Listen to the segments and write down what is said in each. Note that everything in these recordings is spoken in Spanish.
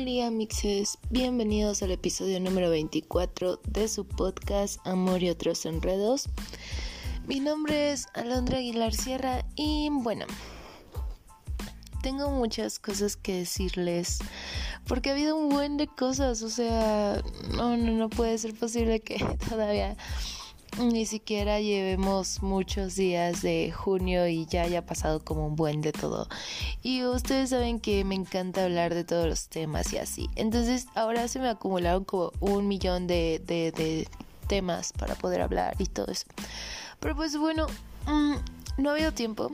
Hola mixes, bienvenidos al episodio número 24 de su podcast Amor y otros enredos. Mi nombre es Alondra Aguilar Sierra y bueno, tengo muchas cosas que decirles porque ha habido un buen de cosas, o sea, no, no, no puede ser posible que todavía ni siquiera llevemos muchos días de junio y ya haya pasado como un buen de todo. Y ustedes saben que me encanta hablar de todos los temas y así. Entonces ahora se me acumularon como un millón de, de, temas para poder hablar y todo eso. Pero pues bueno, mm, no ha habido tiempo.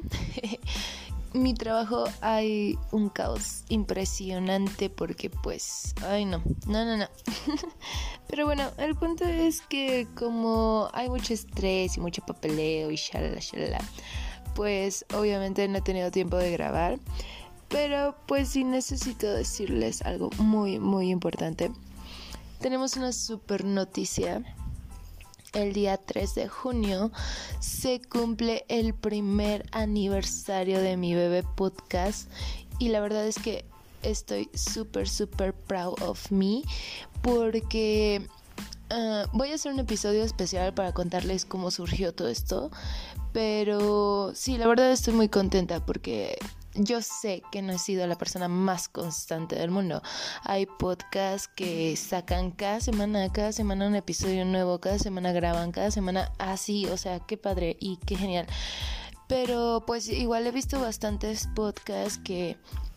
mi trabajo hay un caos impresionante porque pues, ay no, no, no, no. Pero bueno, el punto es que como hay mucho estrés y mucho papeleo y shalala, shalala, pues obviamente no he tenido tiempo de grabar. Pero pues sí necesito decirles algo muy, muy importante. Tenemos una super noticia el día 3 de junio se cumple el primer aniversario de mi bebé podcast y la verdad es que estoy súper, súper proud of me porque ah, voy a hacer un episodio especial para contarles cómo surgió todo esto. Pero sí, la verdad estoy muy contenta porque yo sé que no he sido la persona más constante del mundo. Hay podcasts que sacan cada semana, cada semana un episodio nuevo, cada semana graban, cada semana así, o sea, qué padre y qué genial. Pero pues igual he visto bastantes podcasts que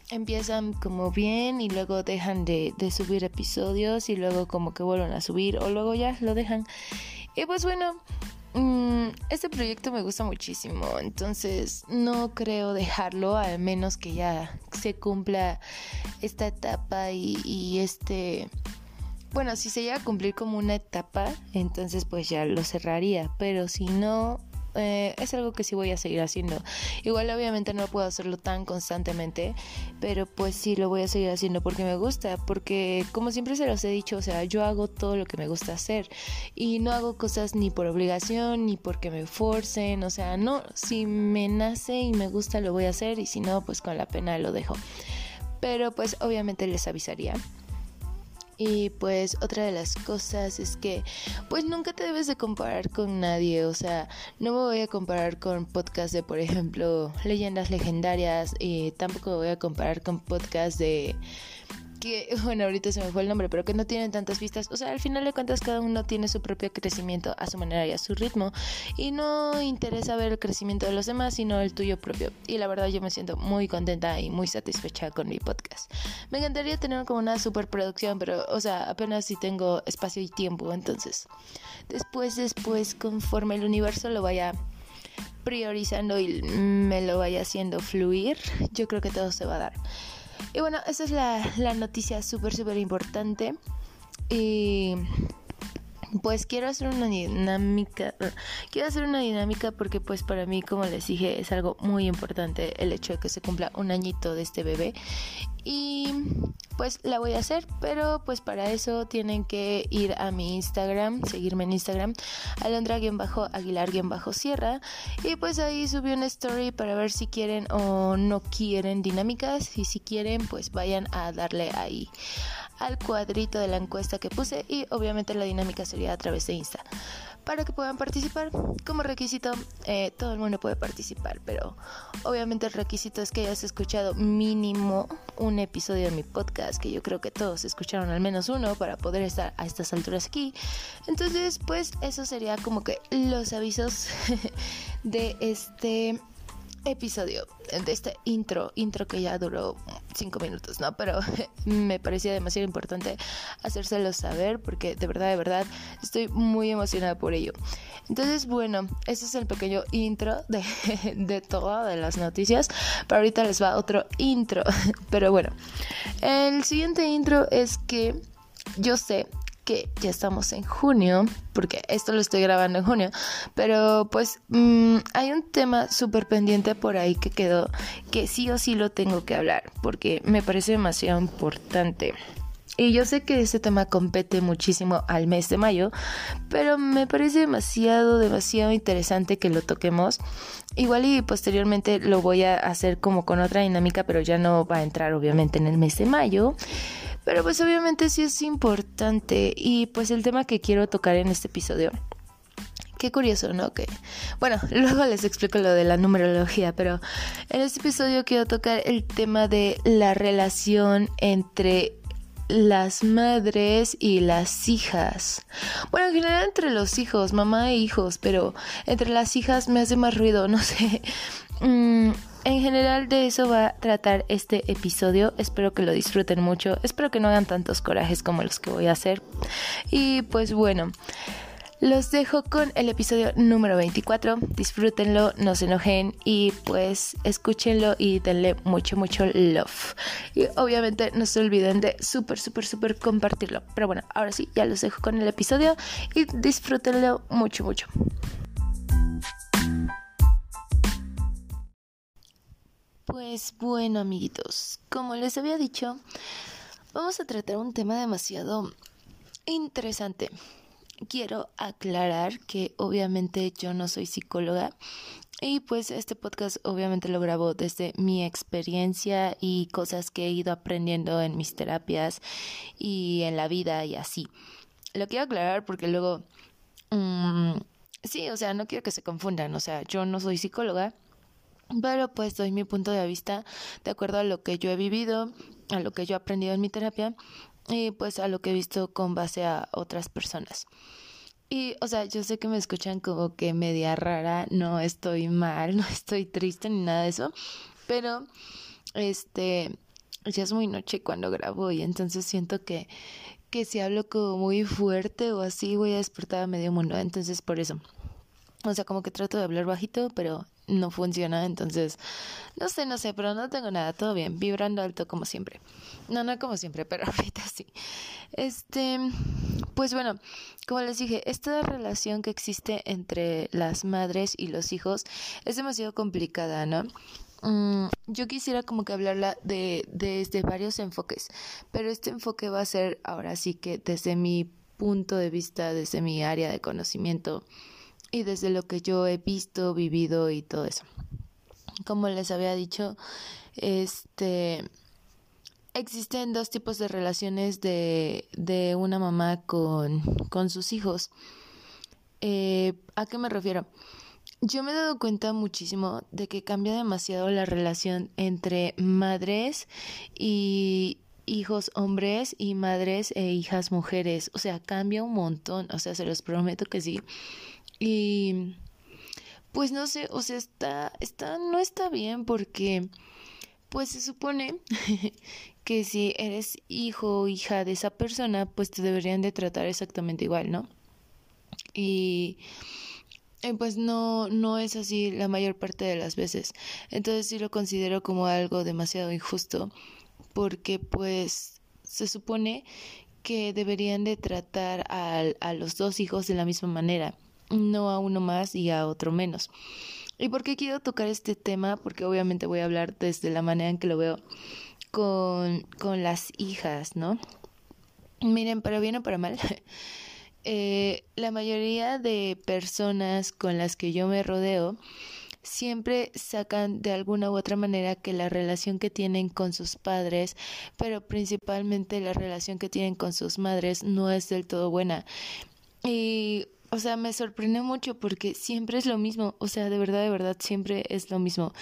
empiezan como bien y luego dejan de, de subir episodios y luego como que vuelven a subir o luego ya lo dejan. Y pues bueno, este proyecto me gusta muchísimo, entonces no creo dejarlo, al menos que ya se cumpla esta etapa y, y este... Bueno, si se llega a cumplir como una etapa, entonces pues ya lo cerraría, pero si no, eh, es algo que sí voy a seguir haciendo. Igual obviamente no puedo hacerlo tan constantemente, pero pues sí lo voy a seguir haciendo porque me gusta, porque como siempre se los he dicho, o sea, yo hago todo lo que me gusta hacer y no hago cosas ni por obligación ni porque me forcen, o sea, no, si me nace y me gusta lo voy a hacer y si no, pues con la pena lo dejo. Pero pues obviamente les avisaría. Y pues otra de las cosas es que pues nunca te debes de comparar con nadie, o sea, no me voy a comparar con podcasts de por ejemplo leyendas legendarias y tampoco me voy a comparar con podcasts de que, bueno, ahorita se me fue el nombre, pero que no tienen tantas vistas. O sea, al final de cuentas cada uno tiene su propio crecimiento a su manera y a su ritmo. Y no interesa ver el crecimiento de los demás, sino el tuyo propio. Y la verdad yo me siento muy contenta y muy satisfecha con mi podcast. Me encantaría tener como una super producción, pero, o sea, apenas si tengo espacio y tiempo. Entonces, después, después, conforme el universo lo vaya priorizando y me lo vaya haciendo fluir, yo creo que todo se va a dar. Y bueno, esa es la, la noticia súper, súper importante. Y pues quiero hacer una dinámica quiero hacer una dinámica porque pues para mí como les dije es algo muy importante el hecho de que se cumpla un añito de este bebé. Y pues la voy a hacer pero pues para eso tienen que ir a mi Instagram seguirme en Instagram alondra-aguilar-sierra. Y pues ahí subí una story para ver si quieren o no quieren dinámicas. Y si quieren pues vayan a darle ahí al cuadrito de la encuesta que puse y obviamente la dinámica sería a través de Insta. Para que puedan participar, como requisito, eh, todo el mundo puede participar, pero obviamente el requisito es que hayas escuchado mínimo un episodio de mi podcast, que yo creo que todos escucharon al menos uno para poder estar a estas alturas aquí. Entonces, pues eso sería como que los avisos de este episodio, de este intro, intro que ya duró cinco minutos, ¿no? Pero me parecía demasiado importante hacérselo saber porque de verdad, de verdad, estoy muy emocionada por ello. Entonces, bueno, ese es el pequeño intro de, de todas de las noticias. Pero ahorita les va otro intro. Pero bueno, el siguiente intro es que yo sé que ya estamos en junio, porque esto lo estoy grabando en junio, pero pues mm, hay un tema súper pendiente por ahí que quedó, que sí o sí lo tengo que hablar, porque me parece demasiado importante. Y yo sé que ese tema compete muchísimo al mes de mayo, pero me parece demasiado, demasiado interesante que lo toquemos. Igual y posteriormente lo voy a hacer como con otra dinámica, pero ya no va a entrar obviamente en el mes de mayo. Pero pues obviamente sí es importante y pues el tema que quiero tocar en este episodio Qué curioso, ¿no? Que bueno, luego les explico lo de la numerología, pero en este episodio quiero tocar el tema de la relación entre las madres y las hijas. Bueno, en general entre los hijos, mamá e hijos, pero entre las hijas me hace más ruido, no sé. Mm, en general de eso va a tratar este episodio. Espero que lo disfruten mucho. Espero que no hagan tantos corajes como los que voy a hacer. Y pues bueno. Los dejo con el episodio número 24. Disfrútenlo, no se enojen y pues escúchenlo y denle mucho, mucho love. Y obviamente no se olviden de súper, súper, súper compartirlo. Pero bueno, ahora sí, ya los dejo con el episodio y disfrútenlo mucho, mucho. Pues bueno, amiguitos, como les había dicho, vamos a tratar un tema demasiado interesante quiero aclarar que obviamente yo no soy psicóloga y pues este podcast obviamente lo grabo desde mi experiencia y cosas que he ido aprendiendo en mis terapias y en la vida y así. Lo quiero aclarar porque luego... Mm, sí, o sea, no quiero que se confundan, o sea, yo no soy psicóloga, pero pues doy mi punto de vista de acuerdo a lo que yo he vivido, a lo que yo he aprendido en mi terapia y pues a lo que he visto con base a otras personas. Y, o sea, yo sé que me escuchan como que media rara, no estoy mal, no estoy triste ni nada de eso, pero, este, ya es muy noche cuando grabo y entonces siento que, que si hablo como muy fuerte o así voy a despertar a medio mundo, entonces por eso. O sea, como que trato de hablar bajito, pero no funciona, entonces no sé, no sé, pero no tengo nada, todo bien, vibrando alto como siempre. No, no como siempre, pero ahorita sí. Este, pues bueno, como les dije, esta relación que existe entre las madres y los hijos es demasiado complicada, ¿no? Mm, yo quisiera como que hablarla de desde varios enfoques, pero este enfoque va a ser ahora sí que desde mi punto de vista, desde mi área de conocimiento, y desde lo que yo he visto, vivido y todo eso. Como les había dicho, este existen dos tipos de relaciones de, de una mamá con, con sus hijos. Eh, ¿A qué me refiero? Yo me he dado cuenta muchísimo de que cambia demasiado la relación entre madres y hijos hombres y madres e hijas mujeres. O sea, cambia un montón. O sea, se los prometo que sí. Y pues no sé, o sea, está, está, no está bien porque pues se supone que si eres hijo o hija de esa persona, pues te deberían de tratar exactamente igual, ¿no? Y pues no, no es así la mayor parte de las veces. Entonces sí lo considero como algo demasiado injusto porque pues se supone que deberían de tratar a, a los dos hijos de la misma manera no a uno más y a otro menos. ¿Y por qué quiero tocar este tema? Porque obviamente voy a hablar desde la manera en que lo veo con, con las hijas, ¿no? Miren, para bien o para mal, eh, la mayoría de personas con las que yo me rodeo siempre sacan de alguna u otra manera que la relación que tienen con sus padres, pero principalmente la relación que tienen con sus madres no es del todo buena. Y o sea, me sorprende mucho porque siempre es lo mismo, o sea, de verdad, de verdad, siempre es lo mismo.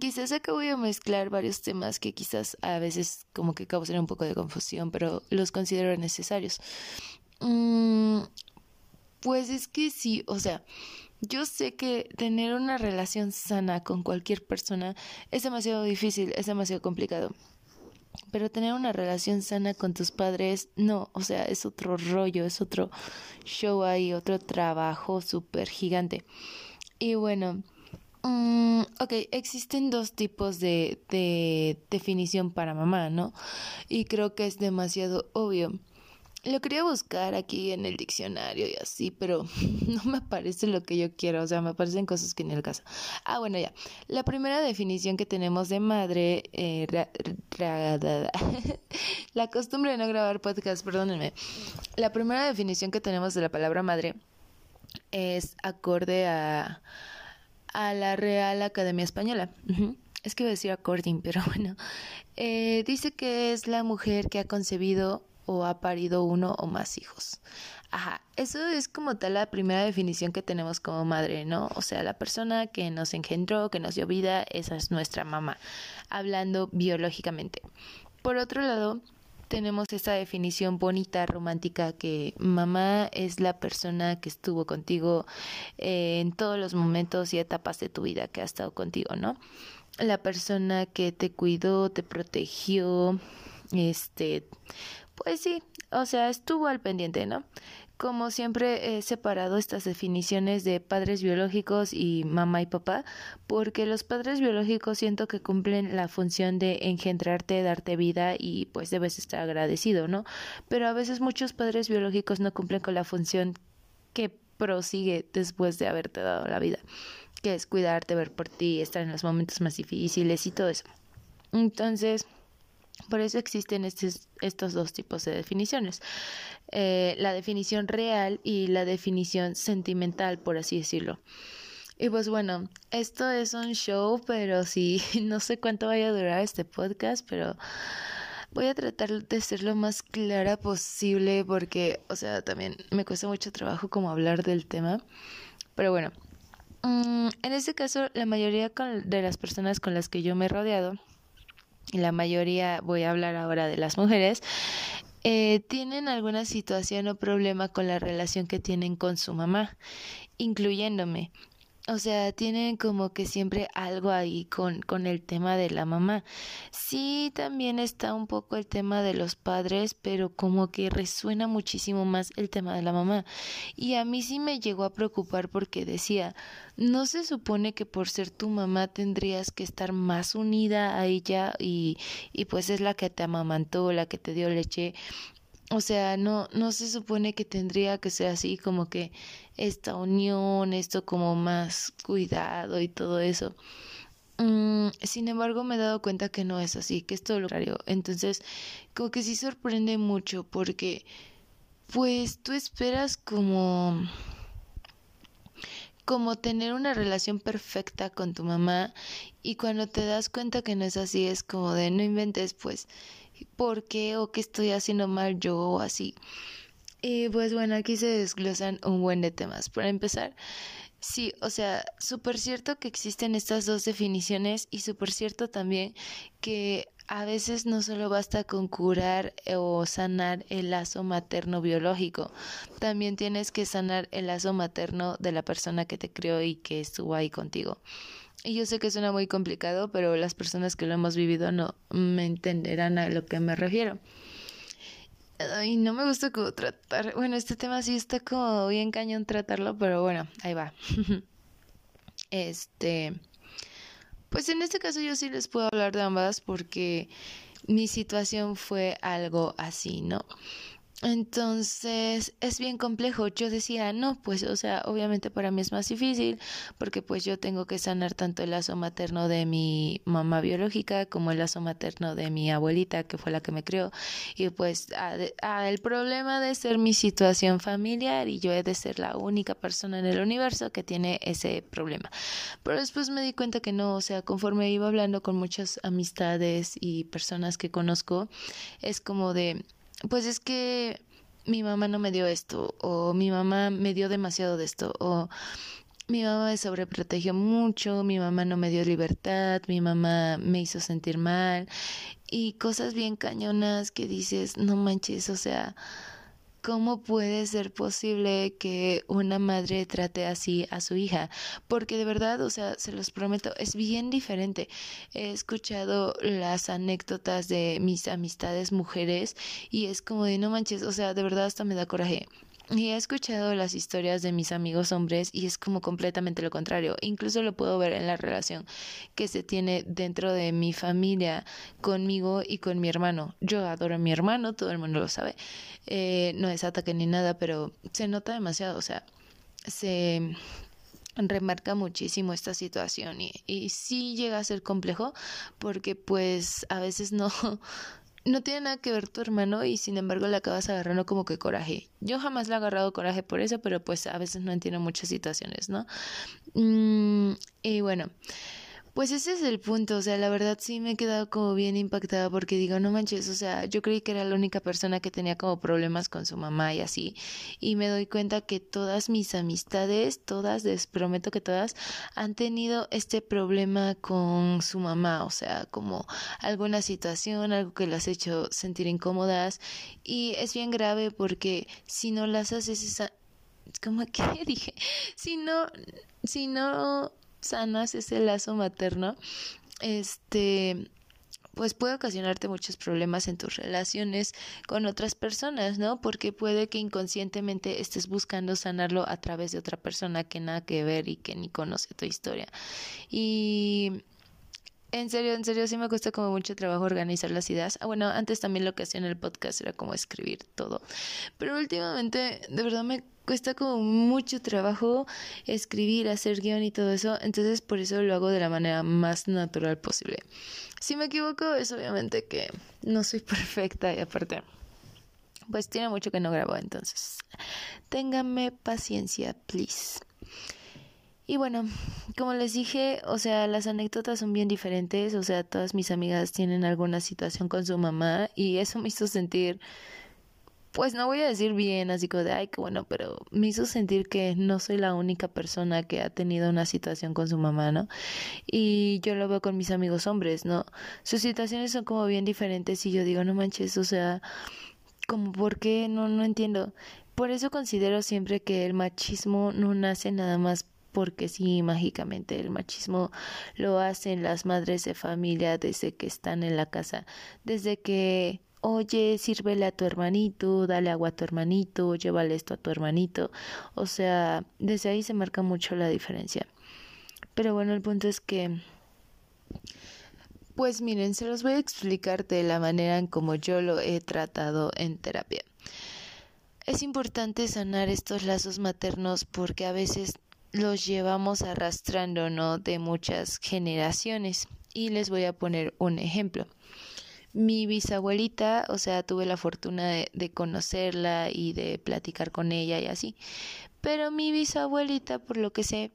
Quizás acá voy a mezclar varios temas que quizás a veces como que causan un poco de confusión, pero los considero necesarios. Mm, pues es que sí, o sea, yo sé que tener una relación sana con cualquier persona es demasiado difícil, es demasiado complicado. Pero tener una relación sana con tus padres, no, o sea, es otro rollo, es otro show ahí, otro trabajo súper gigante. Y bueno, um, ok, existen dos tipos de, de definición para mamá, ¿no? Y creo que es demasiado obvio. Lo quería buscar aquí en el diccionario y así, pero no me aparece lo que yo quiero, o sea, me aparecen cosas que en el caso. Ah, bueno, ya. La primera definición que tenemos de madre, eh, la costumbre de no grabar podcast, perdónenme. La primera definición que tenemos de la palabra madre es acorde a, a la Real Academia Española. Es que iba a decir according, pero bueno. Eh, dice que es la mujer que ha concebido o ha parido uno o más hijos. Ajá, eso es como tal la primera definición que tenemos como madre, ¿no? O sea, la persona que nos engendró, que nos dio vida, esa es nuestra mamá, hablando biológicamente. Por otro lado, tenemos esa definición bonita, romántica, que mamá es la persona que estuvo contigo eh, en todos los momentos y etapas de tu vida que ha estado contigo, ¿no? La persona que te cuidó, te protegió, este, pues sí, o sea, estuvo al pendiente, ¿no? Como siempre he separado estas definiciones de padres biológicos y mamá y papá, porque los padres biológicos siento que cumplen la función de engendrarte, darte vida y pues debes estar agradecido, ¿no? Pero a veces muchos padres biológicos no cumplen con la función que prosigue después de haberte dado la vida, que es cuidarte, ver por ti, estar en los momentos más difíciles y todo eso. Entonces, por eso existen estos, dos tipos de definiciones. Eh, la definición real y la definición sentimental, por así decirlo. Y pues bueno, esto es un show, pero sí, no sé cuánto vaya a durar este podcast, pero voy a tratar de ser lo más clara posible porque, o sea, también me cuesta mucho trabajo como hablar del tema. Pero bueno, mm, en este caso, la mayoría de las personas con las que yo me he rodeado, y la mayoría voy a hablar ahora de las mujeres, eh, tienen alguna situación o problema con la relación que tienen con su mamá, incluyéndome. O sea, tienen como que siempre algo ahí con, con el tema de la mamá. Sí, también está un poco el tema de los padres, pero como que resuena muchísimo más el tema de la mamá. Y a mí sí me llegó a preocupar porque decía, ¿no se supone que por ser tu mamá tendrías que estar más unida a ella y, y pues es la que te amamantó, la que te dio leche? O sea, no, no se supone que tendría que ser así como que esta unión, esto como más cuidado y todo eso. Mm, sin embargo, me he dado cuenta que no es así, que es todo lo contrario. Entonces, como que sí sorprende mucho porque, pues, tú esperas como como tener una relación perfecta con tu mamá y cuando te das cuenta que no es así es como de no inventes pues por qué o qué estoy haciendo mal yo o así. Y pues bueno, aquí se desglosan un buen de temas. Para empezar, sí, o sea, súper cierto que existen estas dos definiciones y súper cierto también que a veces no solo basta con curar o sanar el lazo materno biológico, también tienes que sanar el lazo materno de la persona que te crió y que estuvo ahí contigo. Y yo sé que suena muy complicado, pero las personas que lo hemos vivido no me entenderán a lo que me refiero. Ay, no me gusta como tratar. Bueno, este tema sí está como bien cañón tratarlo, pero bueno, ahí va. este. Pues en este caso yo sí les puedo hablar de ambas porque mi situación fue algo así, ¿no? Entonces es bien complejo. Yo decía, no, pues, o sea, obviamente para mí es más difícil porque pues yo tengo que sanar tanto el lazo materno de mi mamá biológica como el lazo materno de mi abuelita, que fue la que me crió. Y pues a, el problema de ser mi situación familiar y yo he de ser la única persona en el universo que tiene ese problema. Pero después me di cuenta que no, o sea, conforme iba hablando con muchas amistades y personas que conozco, es como de pues es que mi mamá no me dio esto, o mi mamá me dio demasiado de esto, o mi mamá me sobreprotegió mucho, mi mamá no me dio libertad, mi mamá me hizo sentir mal, y cosas bien cañonas que dices, no manches, o sea, ¿Cómo puede ser posible que una madre trate así a su hija? Porque de verdad, o sea, se los prometo, es bien diferente. He escuchado las anécdotas de mis amistades mujeres y es como de no manches, o sea, de verdad hasta me da coraje. Y he escuchado las historias de mis amigos hombres y es como completamente lo contrario. Incluso lo puedo ver en la relación que se tiene dentro de mi familia conmigo y con mi hermano. Yo adoro a mi hermano, todo el mundo lo sabe. Eh, no es ataque ni nada, pero se nota demasiado. O sea, se remarca muchísimo esta situación y, y sí llega a ser complejo porque pues a veces no no tiene nada que ver tu hermano y sin embargo le acabas agarrando como que coraje. Yo jamás le he agarrado coraje por eso, pero pues a veces no entiendo muchas situaciones, ¿no? Mm, y bueno, Pues ese es el punto, o sea, la verdad sí me he quedado como bien impactada porque digo, no manches, o sea, yo creí que era la única persona que tenía como problemas con su mamá y así, y me doy cuenta que todas mis amistades, todas, les prometo que todas, han tenido este problema con su mamá, o sea, como alguna situación, algo que las ha hecho sentir incómodas, y es bien grave porque si no las haces esa... ¿Cómo que dije? Si no, si no sanas ese lazo materno, este, pues puede ocasionarte muchos problemas en tus relaciones con otras personas, ¿no? Porque puede que inconscientemente estés buscando sanarlo a través de otra persona que nada que ver y que ni conoce tu historia. Y en serio, en serio, sí me cuesta como mucho trabajo organizar las ideas. Ah, bueno, antes también lo que hacía en el podcast era como escribir todo. Pero últimamente, de verdad me cuesta como mucho trabajo escribir, hacer guion y todo eso, entonces por eso lo hago de la manera más natural posible. Si me equivoco es obviamente que no soy perfecta y aparte pues tiene mucho que no grabo, entonces ténganme paciencia, please. Y bueno, como les dije, o sea, las anécdotas son bien diferentes, o sea, todas mis amigas tienen alguna situación con su mamá y eso me hizo sentir pues no voy a decir bien, así como de, ay, qué bueno, pero me hizo sentir que no soy la única persona que ha tenido una situación con su mamá, ¿no? Y yo lo veo con mis amigos hombres, ¿no? Sus situaciones son como bien diferentes y yo digo, no manches, o sea, como, ¿por qué? No, no entiendo. Por eso considero siempre que el machismo no nace nada más porque sí, mágicamente el machismo lo hacen las madres de familia desde que están en la casa, desde que oye, sírvele a tu hermanito, dale agua a tu hermanito, llévale esto a tu hermanito. O sea, desde ahí se marca mucho la diferencia. Pero bueno, el punto es que... Pues miren, se los voy a explicar de la manera en como yo lo he tratado en terapia. Es importante sanar estos lazos maternos porque a veces los llevamos arrastrando, ¿no? De muchas generaciones. Y les voy a poner un ejemplo. Mi bisabuelita, o sea, tuve la fortuna de, de, conocerla y de platicar con ella y así. Pero mi bisabuelita, por lo que sé,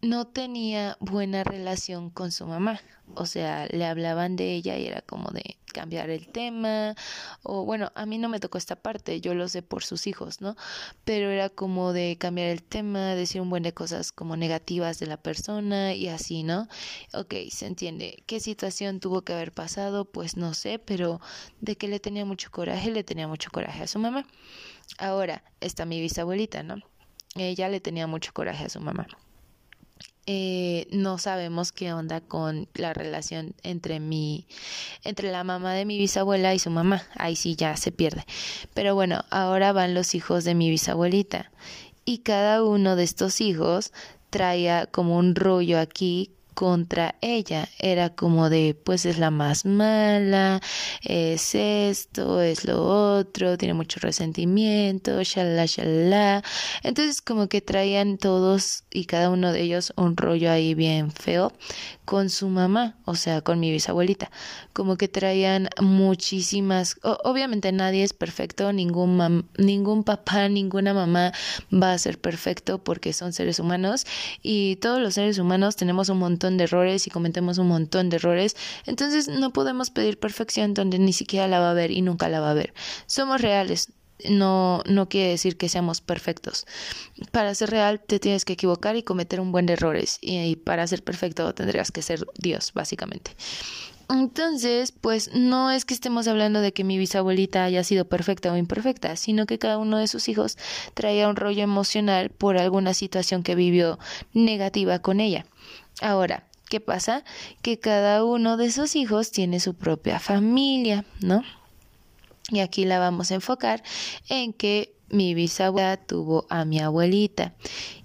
no tenía buena relación con su mamá. O sea, le hablaban de ella y era como de cambiar el tema. O bueno, a mí no me tocó esta parte, yo lo sé por sus hijos, ¿no? Pero era como de cambiar el tema, decir un buen de cosas como negativas de la persona y así, ¿no? Ok, se entiende. ¿Qué situación tuvo que haber pasado? Pues no sé, pero de que le tenía mucho coraje, le tenía mucho coraje a su mamá. Ahora está mi bisabuelita, ¿no? Ella le tenía mucho coraje a su mamá. Eh, no sabemos qué onda con la relación entre mi entre la mamá de mi bisabuela y su mamá. Ahí sí ya se pierde. Pero bueno ahora van los hijos de mi bisabuelita. Y cada uno de estos hijos traía como un rollo aquí contra ella. Era como de, pues es la más mala, es esto, es lo otro, tiene mucho resentimiento, shalala, shalala. Entonces como que traían todos y cada uno de ellos un rollo ahí bien feo con su mamá, o sea, con mi bisabuelita. Como que traían muchísimas, obviamente nadie es perfecto, ningún ningún papá, ninguna mamá va a ser perfecto porque son seres humanos y todos los seres humanos tenemos un montón de errores y cometemos un montón de errores, entonces no podemos pedir perfección donde ni siquiera la va a ver y nunca la va a ver. Somos reales, no, no quiere decir que seamos perfectos. Para ser real te tienes que equivocar y cometer un buen de errores y, para ser perfecto tendrías que ser Dios, básicamente. Entonces, pues no es que estemos hablando de que mi bisabuelita haya sido perfecta o imperfecta, sino que cada uno de sus hijos traía un rollo emocional por alguna situación que vivió negativa con ella. Ahora, ¿qué pasa? Que cada uno de esos hijos tiene su propia familia, ¿no? Y aquí la vamos a enfocar en que mi bisabuela tuvo a mi abuelita.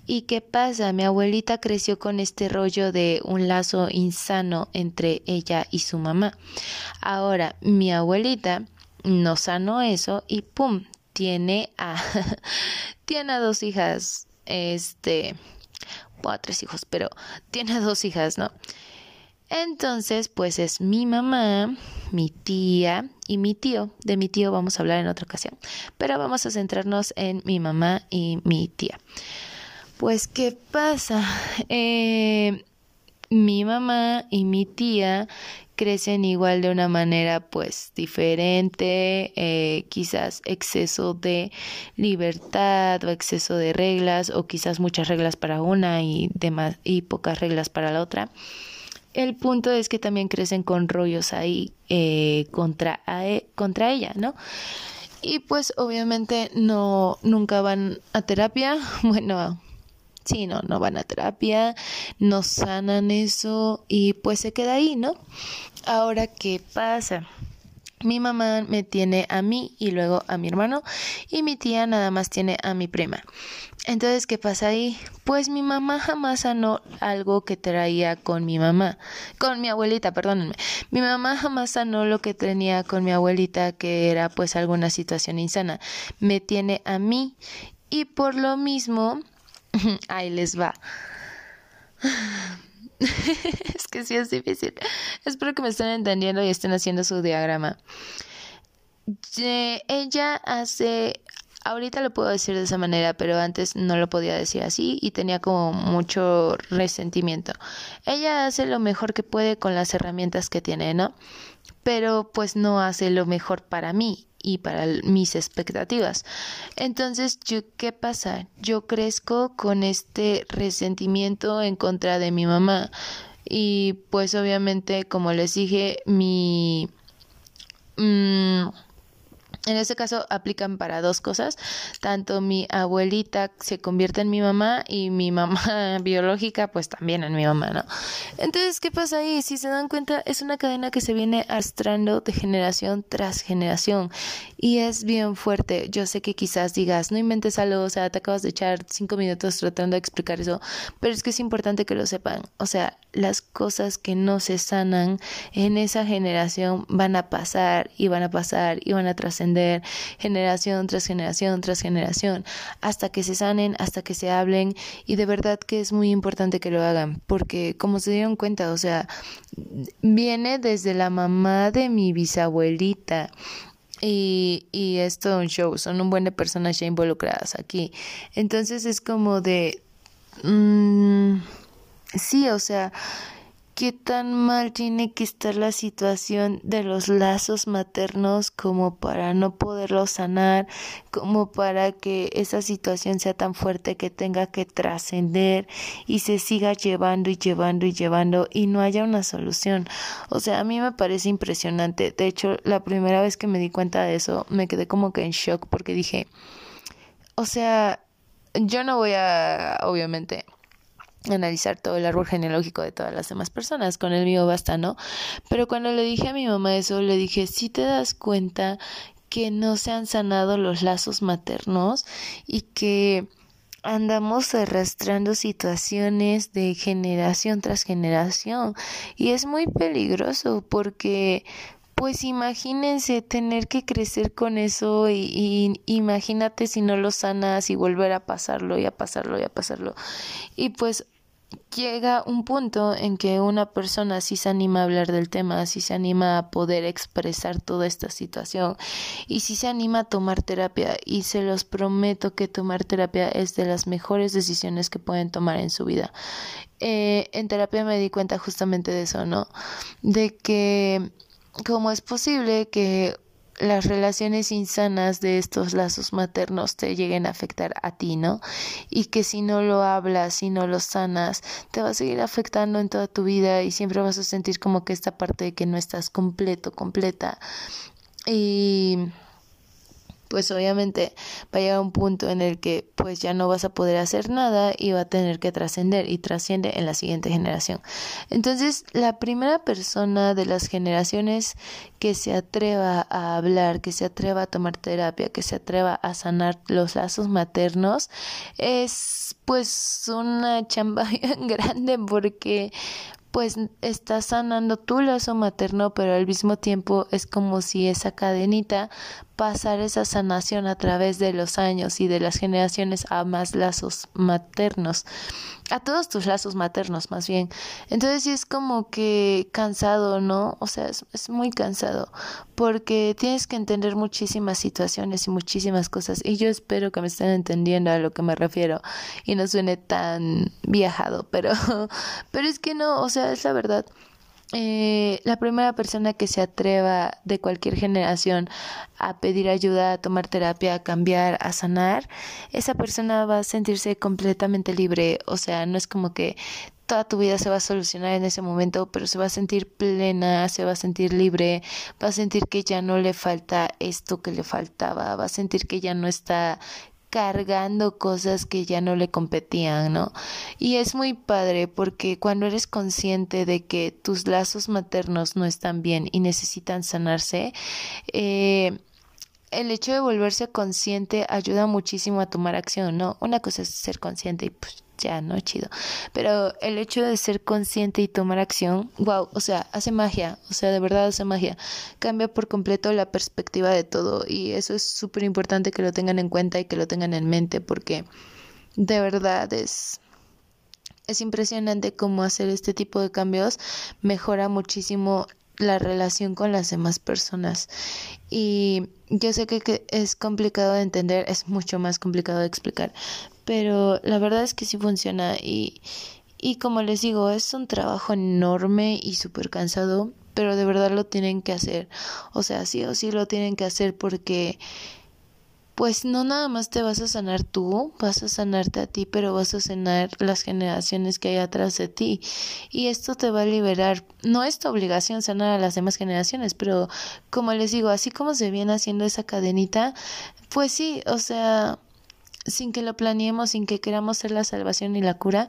¿Y qué pasa? Mi abuelita creció con este rollo de un lazo insano entre ella y su mamá. Ahora, mi abuelita no sanó eso y ¡pum! tiene a tiene a dos hijas, este, a tres hijos, pero tiene dos hijas, ¿no? Entonces, pues es mi mamá, mi tía y mi tío. De mi tío vamos a hablar en otra ocasión, pero vamos a centrarnos en mi mamá y mi tía. Pues, ¿qué pasa? Eh, mi mamá y mi tía crecen igual de una manera pues diferente, eh, quizás exceso de libertad o exceso de reglas o quizás muchas reglas para una y, demás, y pocas reglas para la otra. El punto es que también crecen con rollos ahí eh, contra, e, contra ella, ¿no? Y pues obviamente no, nunca van a terapia, bueno, sí, no, no van a terapia, no sanan eso y pues se queda ahí, ¿no? Ahora, ¿qué pasa? Mi mamá me tiene a mí y luego a mi hermano y mi tía nada más tiene a mi prima. Entonces, ¿qué pasa ahí? Pues mi mamá jamás sanó algo que traía con mi mamá, con mi abuelita, perdónenme. Mi mamá jamás sanó lo que tenía con mi abuelita, que era pues alguna situación insana. Me tiene a mí y por lo mismo Ahí les va. es que sí es difícil. Espero que me estén entendiendo y estén haciendo su diagrama. ella hace, ahorita lo puedo decir de esa manera, pero antes no lo podía decir así y tenía como mucho resentimiento. Ella hace lo mejor que puede con las herramientas que tiene, ¿no? Pero pues no hace lo mejor para mí y para mis expectativas. Entonces, ¿qué pasa? Yo crezco con este resentimiento en contra de mi mamá y pues obviamente, como les dije, mi... Mm, en este caso aplican para dos cosas. Tanto mi abuelita se convierte en mi mamá y mi mamá biológica pues también en mi mamá, ¿no? Entonces, ¿qué pasa ahí? Si se dan cuenta, es una cadena que se viene arrastrando de generación tras generación y es bien fuerte. Yo sé que quizás digas, no inventes algo, o sea, te acabas de echar cinco minutos tratando de explicar eso, pero es que es importante que lo sepan. O sea, las cosas que no se sanan en esa generación van a pasar y van a pasar y van a trascender generación tras generación tras generación, hasta que se sanen, hasta que se hablen y de verdad que es muy importante que lo hagan, porque como se dieron cuenta, o sea, viene desde la mamá de mi bisabuelita. Y, y es todo un show, son un buen de personas ya involucradas aquí. Entonces es como de... Mm, sí, o sea, qué tan mal tiene que estar la situación de los lazos maternos como para no poderlos sanar, como para que esa situación sea tan fuerte que tenga que trascender y se siga llevando y llevando y llevando y no haya una solución. O sea, a mí me parece impresionante. De hecho, la primera vez que me di cuenta de eso, me quedé como que en shock porque dije, o sea, yo no voy a, obviamente, analizar todo el árbol genealógico de todas las demás personas, con el mío basta, ¿no? Pero cuando le dije a mi mamá eso, le dije, si te das cuenta que no se han sanado los lazos maternos y que andamos arrastrando situaciones de generación tras generación y es muy peligroso porque pues imagínense tener que crecer con eso y, y, imagínate si no lo sanas y volver a pasarlo y a pasarlo y a pasarlo. Y pues llega un punto en que una persona sí se anima a hablar del tema, sí se anima a poder expresar toda esta situación y sí se anima a tomar terapia y se los prometo que tomar terapia es de las mejores decisiones que pueden tomar en su vida. Eh, en terapia me di cuenta justamente de eso, ¿no? De que cómo es posible que las relaciones insanas de estos lazos maternos te lleguen a afectar a ti, ¿no? Y que si no lo hablas, si no lo sanas, te va a seguir afectando en toda tu vida y siempre vas a sentir como que esta parte de que no estás completo, completa. Y pues obviamente va a llegar un punto en el que pues ya no vas a poder hacer nada y va a tener que trascender y trasciende en la siguiente generación. Entonces, la primera persona de las generaciones que se atreva a hablar, que se atreva a tomar terapia, que se atreva a sanar los lazos maternos, es pues una chamba bien grande porque pues estás sanando tu lazo materno, pero al mismo tiempo es como si esa cadenita pasar esa sanación a través de los años y de las generaciones a más lazos maternos, a todos tus lazos maternos más bien. Entonces sí es como que cansado, ¿no? O sea, es, es muy cansado porque tienes que entender muchísimas situaciones y muchísimas cosas y yo espero que me estén entendiendo a lo que me refiero y no suene tan viajado, pero, pero es que no, o sea, es la verdad. Eh, la primera persona que se atreva de cualquier generación a pedir ayuda, a tomar terapia, a cambiar, a sanar, esa persona va a sentirse completamente libre. O sea, no es como que toda tu vida se va a solucionar en ese momento, pero se va a sentir plena, se va a sentir libre, va a sentir que ya no le falta esto que le faltaba, va a sentir que ya no está cargando cosas que ya no le competían, ¿no? Y es muy padre porque cuando eres consciente de que tus lazos maternos no están bien y necesitan sanarse, eh, el hecho de volverse consciente ayuda muchísimo a tomar acción, ¿no? Una cosa es ser consciente y pues ya, ¿no? Chido. Pero el hecho de ser consciente y tomar acción, wow, o sea, hace magia, o sea, de verdad hace magia. Cambia por completo la perspectiva de todo y eso es súper importante que lo tengan en cuenta y que lo tengan en mente porque de verdad es... Es impresionante cómo hacer este tipo de cambios mejora muchísimo la relación con las demás personas. Y yo sé que, es complicado de entender, es mucho más complicado de explicar, pero la verdad es que sí funciona y, y como les digo, es un trabajo enorme y súper cansado, pero de verdad lo tienen que hacer. O sea, sí o sí lo tienen que hacer porque pues no nada más te vas a sanar tú, vas a sanarte a ti, pero vas a sanar las generaciones que hay atrás de ti. Y esto te va a liberar. No es tu obligación sanar a las demás generaciones, pero como les digo, así como se viene haciendo esa cadenita, pues sí, o sea, sin que lo planeemos, sin que queramos ser la salvación y la cura,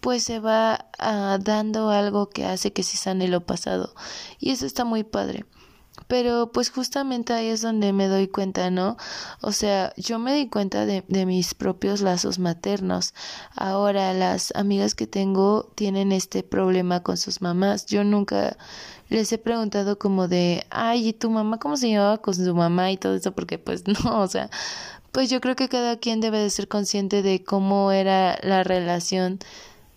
pues se va ah, dando algo que hace que se sane lo pasado. Y eso está muy padre. Pero pues justamente ahí es donde me doy cuenta, ¿no? O sea, yo me di cuenta de, de mis propios lazos maternos. Ahora las amigas que tengo tienen este problema con sus mamás. Yo nunca les he preguntado como de, ay, ¿y tu mamá cómo se llevaba con su mamá y todo eso? Porque pues no, o sea, pues yo creo que cada quien debe de ser consciente de cómo era la relación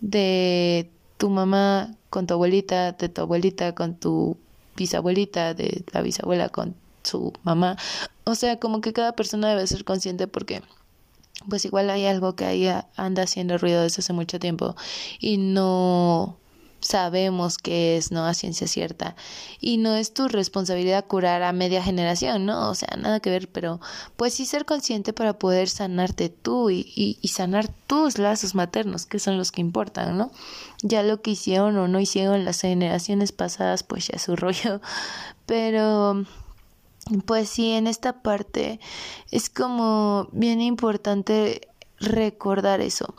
de tu mamá con tu abuelita, de tu abuelita con tu bisabuelita, de la bisabuela con su mamá. O sea, como que cada persona debe ser consciente porque pues igual hay algo que ahí anda haciendo ruido desde hace mucho tiempo y no sabemos que es, ¿no? A ciencia cierta. Y no es tu responsabilidad curar a media generación, ¿no? O sea, nada que ver, pero pues sí ser consciente para poder sanarte tú y, y, sanar tus lazos maternos, que son los que importan, ¿no? Ya lo que hicieron o no hicieron las generaciones pasadas, pues ya su rollo. Pero pues sí, en esta parte es como bien importante recordar eso.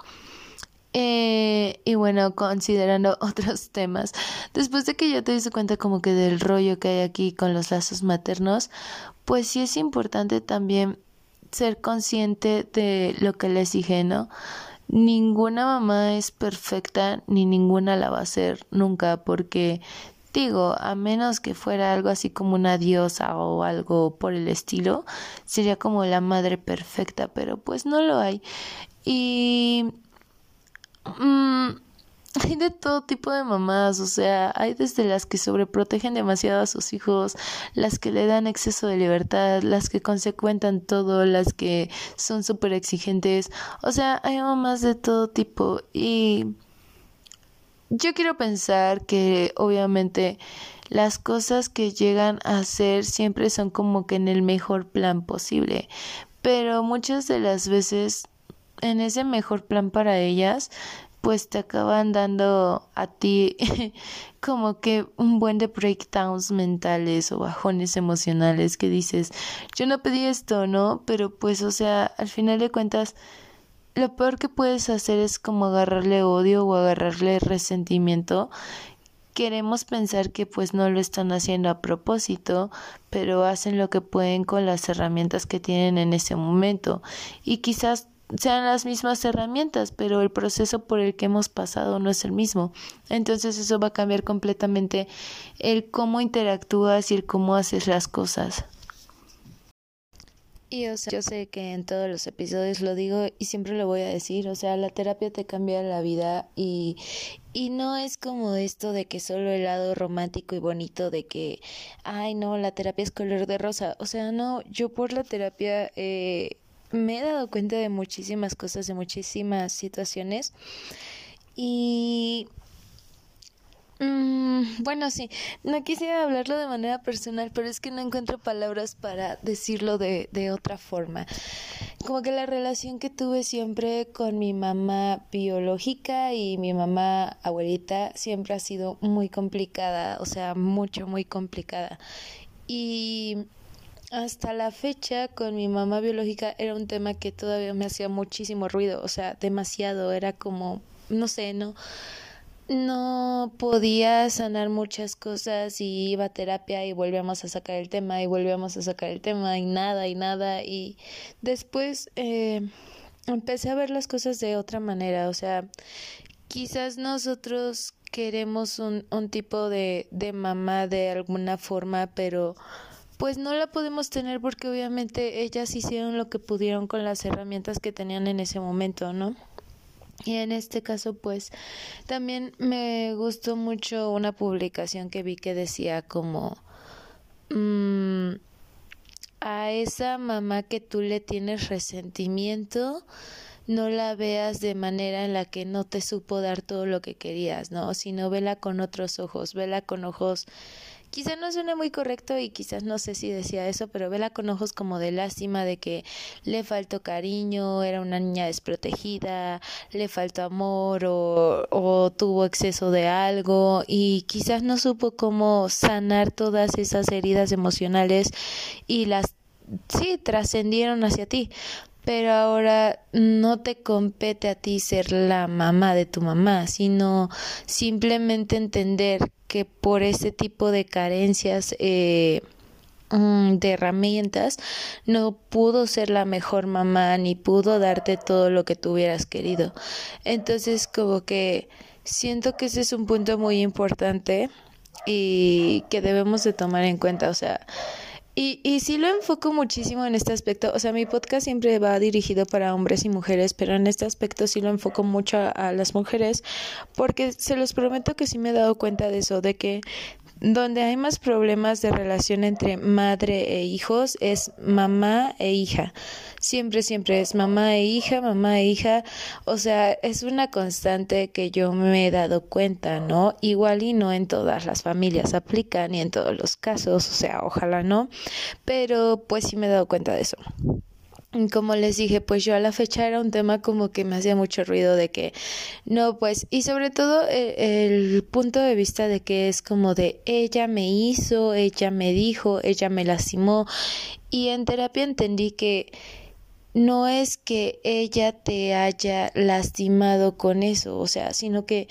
Eh, y bueno, considerando otros temas, después de que yo te hice cuenta como que del rollo que hay aquí con los lazos maternos, pues sí es importante también ser consciente de lo que les dije, ¿no? Ninguna mamá es perfecta ni ninguna la va a ser nunca porque digo, a menos que fuera algo así como una diosa o algo por el estilo, sería como la madre perfecta, pero pues no lo hay. Y Mm, hay de todo tipo de mamás, o sea, hay desde las que sobreprotegen demasiado a sus hijos, las que le dan exceso de libertad, las que consecuentan todo, las que son súper exigentes, o sea, hay mamás de todo tipo y yo quiero pensar que obviamente las cosas que llegan a ser siempre son como que en el mejor plan posible, pero muchas de las veces en ese mejor plan para ellas, pues te acaban dando a ti como que un buen de breakdowns mentales o bajones emocionales que dices, yo no pedí esto, ¿no? Pero pues, o sea, al final de cuentas, lo peor que puedes hacer es como agarrarle odio o agarrarle resentimiento. Queremos pensar que pues no lo están haciendo a propósito, pero hacen lo que pueden con las herramientas que tienen en ese momento. Y quizás sean las mismas herramientas, pero el proceso por el que hemos pasado no es el mismo. Entonces eso va a cambiar completamente el cómo interactúas y el cómo haces las cosas. Y o sea, yo sé que en todos los episodios lo digo y siempre lo voy a decir, o sea, la terapia te cambia la vida y, y no es como esto de que solo el lado romántico y bonito de que, ay no, la terapia es color de rosa, o sea, no, yo por la terapia eh, me he dado cuenta de muchísimas cosas, de muchísimas situaciones y Mm, bueno, sí, no quisiera hablarlo de manera personal, pero es que no encuentro palabras para decirlo de, de otra forma. Como que la relación que tuve siempre con mi mamá biológica y mi mamá abuelita siempre ha sido muy complicada, o sea, mucho, muy complicada. Y hasta la fecha con mi mamá biológica era un tema que todavía me hacía muchísimo ruido, o sea, demasiado, era como, no sé, no no podía sanar muchas cosas y iba a terapia y volvíamos a sacar el tema y volvíamos a sacar el tema y nada y nada y después eh, empecé a ver las cosas de otra manera, o sea, quizás nosotros queremos un, un tipo de, de mamá de alguna forma, pero pues no la podemos tener porque obviamente ellas hicieron lo que pudieron con las herramientas que tenían en ese momento, ¿no? Y en este caso, pues, también me gustó mucho una publicación que vi que decía como mm, a esa mamá que tú le tienes resentimiento, no la veas de manera en la que no te supo dar todo lo que querías, ¿no? Sino vela con otros ojos, vela con ojos Quizá no suene muy correcto y quizás no sé si decía eso, pero vela con ojos como de lástima de que le faltó cariño, era una niña desprotegida, le faltó amor o, o tuvo exceso de algo y quizás no supo cómo sanar todas esas heridas emocionales y las sí trascendieron hacia ti. Pero ahora no te compete a ti ser la mamá de tu mamá, sino simplemente entender que por ese tipo de carencias eh, mm, de herramientas no pudo ser la mejor mamá ni pudo darte todo lo que tú hubieras querido. Entonces como que siento que ese es un punto muy importante y que debemos de tomar en cuenta, o sea, y, y sí lo enfoco muchísimo en este aspecto. O sea, mi podcast siempre va dirigido para hombres y mujeres, pero en este aspecto sí lo enfoco mucho a, a las mujeres, porque se los prometo que sí me he dado cuenta de eso, de que donde hay más problemas de relación entre madre e hijos es mamá e hija. Siempre, siempre es mamá e hija, mamá e hija. O sea, es una constante que yo me he dado cuenta, ¿no? Igual y no en todas las familias aplica, ni en todos los casos, o sea, ojalá no. Pero pues sí me he dado cuenta de eso como les dije, pues yo a la fecha era un tema como que me hacía mucho ruido de que no, pues, y sobre todo eh, el, punto de vista de que es como de ella me hizo, ella me dijo, ella me lastimó, y en terapia entendí que no es que ella te haya lastimado con eso, o sea, sino que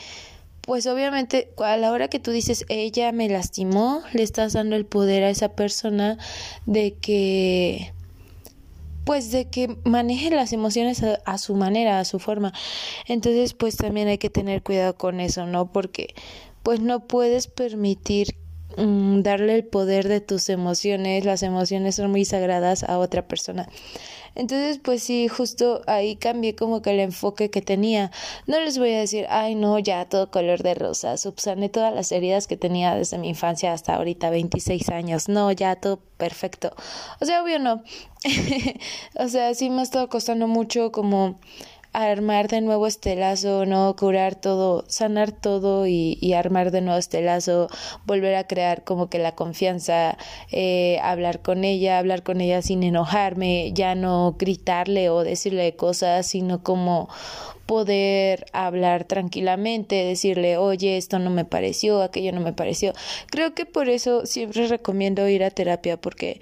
pues obviamente a la hora que tú dices ella me lastimó, le estás dando el poder a esa persona de que pues de que maneje las emociones a, su manera, a su forma. Entonces, pues también hay que tener cuidado con eso, ¿no? Porque pues no puedes permitir mm, darle el poder de tus emociones, las emociones son muy sagradas a otra persona. Entonces, pues sí, justo ahí cambié como que el enfoque que tenía. No les voy a decir, ay, no, ya todo color de rosa, subsané todas las heridas que tenía desde mi infancia hasta ahorita, 26 años. No, ya todo perfecto. O sea, obvio no. o sea, sí me ha estado costando mucho como armar de nuevo este lazo, ¿no? Curar todo, sanar todo y, y, armar de nuevo este lazo, volver a crear como que la confianza, eh, hablar con ella, hablar con ella sin enojarme, ya no gritarle o decirle cosas, sino como poder hablar tranquilamente, decirle, oye, esto no me pareció, aquello no me pareció. Creo que por eso siempre recomiendo ir a terapia porque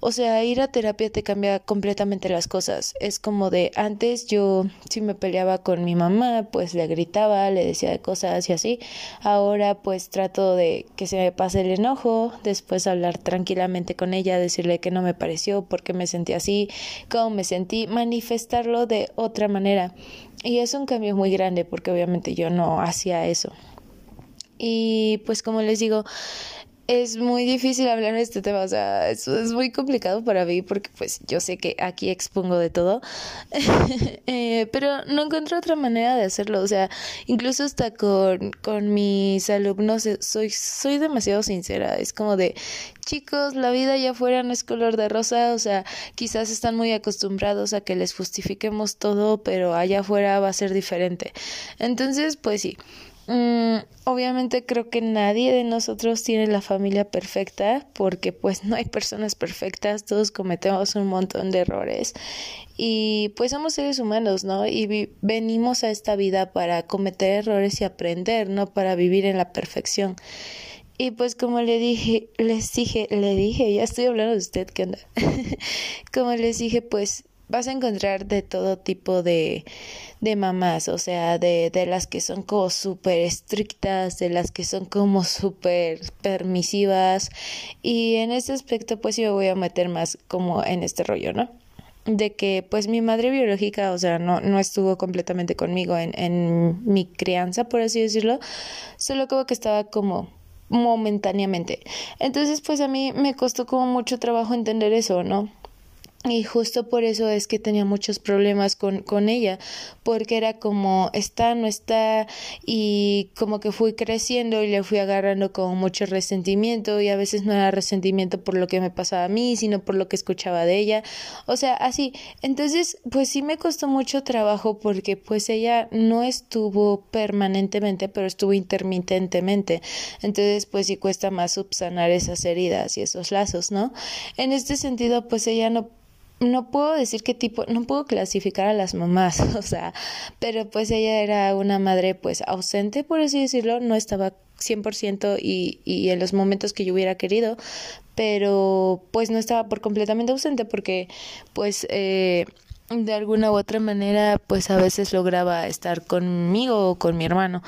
o sea, ir a terapia te cambia completamente las cosas. Es como de antes yo si me peleaba con mi mamá, pues le gritaba, le decía de cosas y así. Ahora pues trato de que se me pase el enojo, después hablar tranquilamente con ella, decirle que no me pareció, por qué me sentí así, cómo me sentí, manifestarlo de otra manera. Y es un cambio muy grande porque obviamente yo no hacía eso. Y pues como les digo, es muy difícil hablar de este tema, o sea, es, es muy complicado para mí porque pues yo sé que aquí expongo de todo, eh, pero no encuentro otra manera de hacerlo, o sea, incluso hasta con, con mis alumnos eh, soy, soy demasiado sincera, es como de, chicos, la vida allá afuera no es color de rosa, o sea, quizás están muy acostumbrados a que les justifiquemos todo, pero allá afuera va a ser diferente. Entonces, pues sí. Mm, obviamente creo que nadie de nosotros tiene la familia perfecta porque pues no hay personas perfectas, todos cometemos un montón de errores y pues somos seres humanos, ¿no? Y venimos a esta vida para cometer errores y aprender, no para vivir en la perfección. Y pues como le dije, les dije, le dije, ya estoy hablando de usted, ¿qué onda? como les dije, pues vas a encontrar de todo tipo de, de mamás, o sea, de, de las que son como súper estrictas, de las que son como súper permisivas. Y en este aspecto, pues yo voy a meter más como en este rollo, ¿no? de que pues mi madre biológica, o sea, no, no estuvo completamente conmigo en, en mi crianza, por así decirlo, solo como que estaba como momentáneamente. Entonces, pues a mí me costó como mucho trabajo entender eso, ¿no? Y justo por eso es que tenía muchos problemas con, con ella, porque era como está, no está, y como que fui creciendo y le fui agarrando con mucho resentimiento, y a veces no era resentimiento por lo que me pasaba a mí, sino por lo que escuchaba de ella, o sea, así. Entonces, pues sí me costó mucho trabajo porque pues ella no estuvo permanentemente, pero estuvo intermitentemente. Entonces, pues sí cuesta más subsanar esas heridas y esos lazos, ¿no? En este sentido, pues ella no no puedo decir qué tipo, no puedo clasificar a las mamás, o sea, pero pues ella era una madre pues ausente, por así decirlo, no estaba 100% y, y en los momentos que yo hubiera querido, pero pues no estaba por completamente ausente porque pues eh, de alguna u otra manera pues a veces lograba estar conmigo o con mi hermano.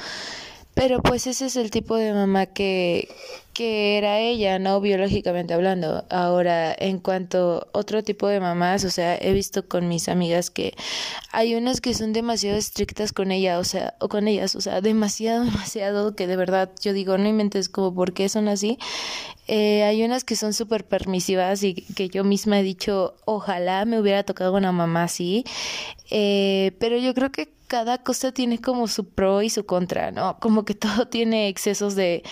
Pero pues ese es el tipo de mamá que, que era ella, ¿no? Biológicamente hablando. Ahora, en cuanto a otro tipo de mamás, o sea, he visto con mis amigas que hay unas que son demasiado estrictas con ella, o sea, o con ellas, o sea, demasiado, demasiado, que de verdad yo digo, no inventes como por qué son así. Eh, hay unas que son súper permisivas y que yo misma he dicho, ojalá me hubiera tocado una mamá así. Eh, pero yo creo que cada cosa tiene como su pro y su contra, ¿no? Como que todo tiene excesos de,